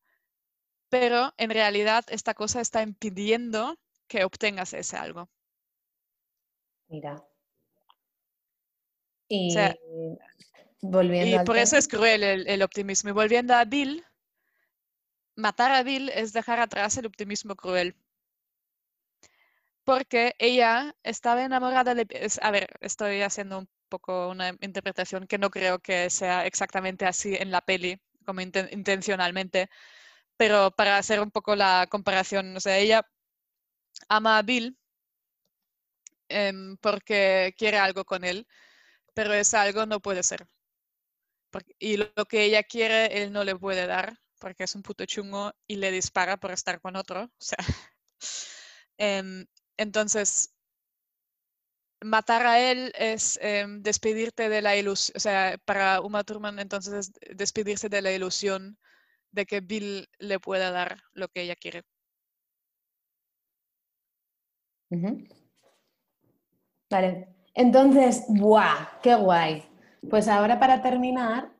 Pero en realidad esta cosa está impidiendo que obtengas ese algo. Mira. O Y sea, volviendo y al por eso es cruel el, el optimismo. Y volviendo a Bill, matar a Bill es dejar atrás el optimismo cruel. Porque ella estaba enamorada de... es- A ver, estoy haciendo un poco una interpretación que no creo que sea exactamente así en la peli, como inten- intencionalmente, pero para hacer un poco la comparación, o sea, ella ama a Bill em, porque quiere algo con él, pero ese algo no puede ser. Y lo, lo que ella quiere, él no le puede dar, porque es un puto chungo y le dispara por estar con otro. [laughs] O sea, em, entonces, matar a él es em, despedirte de la ilusión, o sea, para Uma Thurman entonces es despedirse de la ilusión de que Bill le pueda dar lo que ella quiere. Vale. Entonces, ¡buah! ¡Qué guay! Pues ahora para terminar,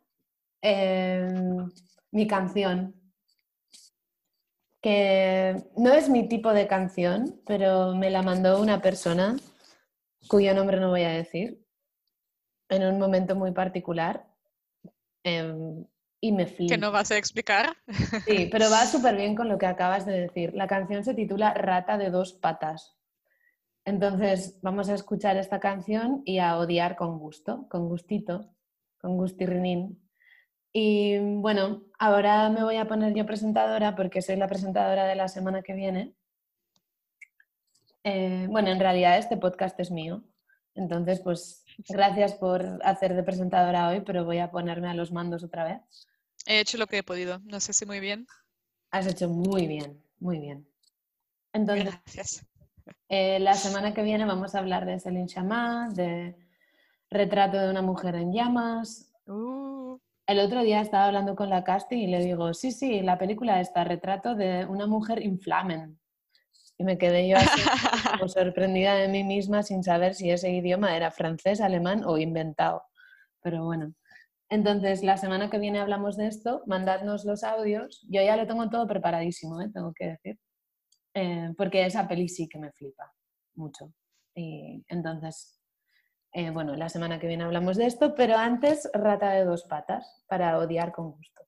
em, mi canción, que no es mi tipo de canción, pero me la mandó una persona cuyo nombre no voy a decir, en un momento muy particular, em, y me Que flipa. no vas a explicar. Sí, pero va [laughs] súper bien con lo que acabas de decir. La canción se titula Rata de dos patas. Entonces vamos a escuchar esta canción y a odiar con gusto, con gustito, con gustirrinín. Y bueno, ahora me voy a poner yo presentadora porque soy la presentadora de la semana que viene. Eh, bueno, en realidad este podcast es mío. Entonces, pues gracias por hacer de presentadora hoy, pero voy a ponerme a los mandos otra vez. He hecho lo que he podido. No sé si muy bien. Has hecho muy bien, muy bien. Entonces, Gracias. Eh, la semana que viene vamos a hablar de Céline Chamá, de Retrato de una mujer en llamas. Uh, El otro día estaba hablando con la casting y le digo, sí, sí, la película está, Retrato de una mujer in flamen. Y me quedé yo así [laughs] como sorprendida de mí misma sin saber si ese idioma era francés, alemán o inventado. Pero bueno. Entonces, la semana que viene hablamos de esto, mandadnos los audios. Yo ya lo tengo todo preparadísimo, ¿eh? tengo que decir. Eh, porque esa peli sí que me flipa mucho. Y entonces, eh, bueno, la semana que viene hablamos de esto, pero antes, rata de dos patas, para odiar con gusto.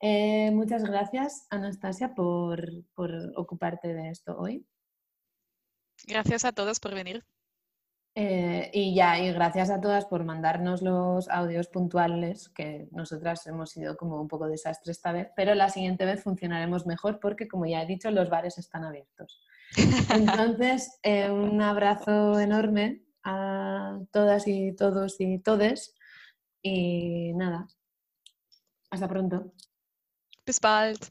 Eh, muchas gracias, Anastasia, por, por ocuparte de esto hoy. gracias a todos por venir. Eh, y ya, y gracias a todas por mandarnos los audios puntuales, que nosotras hemos sido como un poco desastre esta vez, pero la siguiente vez funcionaremos mejor porque, como ya he dicho, los bares están abiertos. Entonces, eh, un abrazo enorme a todas y todos y todes. Y nada, hasta pronto. Bis bald.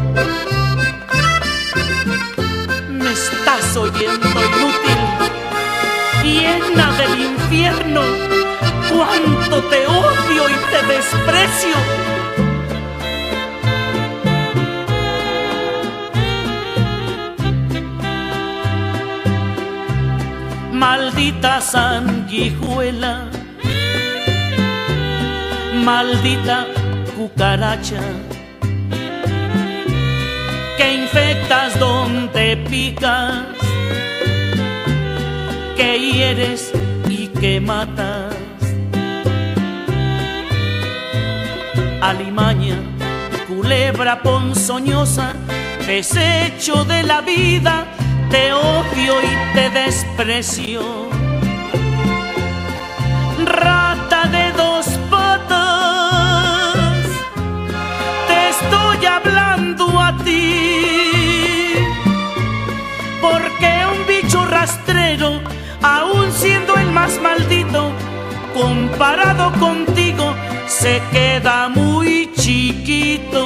Oyendo inútil, llena del infierno, cuánto te odio y te desprecio. Maldita sanguijuela, maldita cucaracha, que infectas donde picas, que hieres y que matas. Alimaña, culebra ponzoñosa, desecho de la vida, te odio y te desprecio. Rata de dos patas, te estoy hablando a ti. comparado contigo se queda muy chiquito.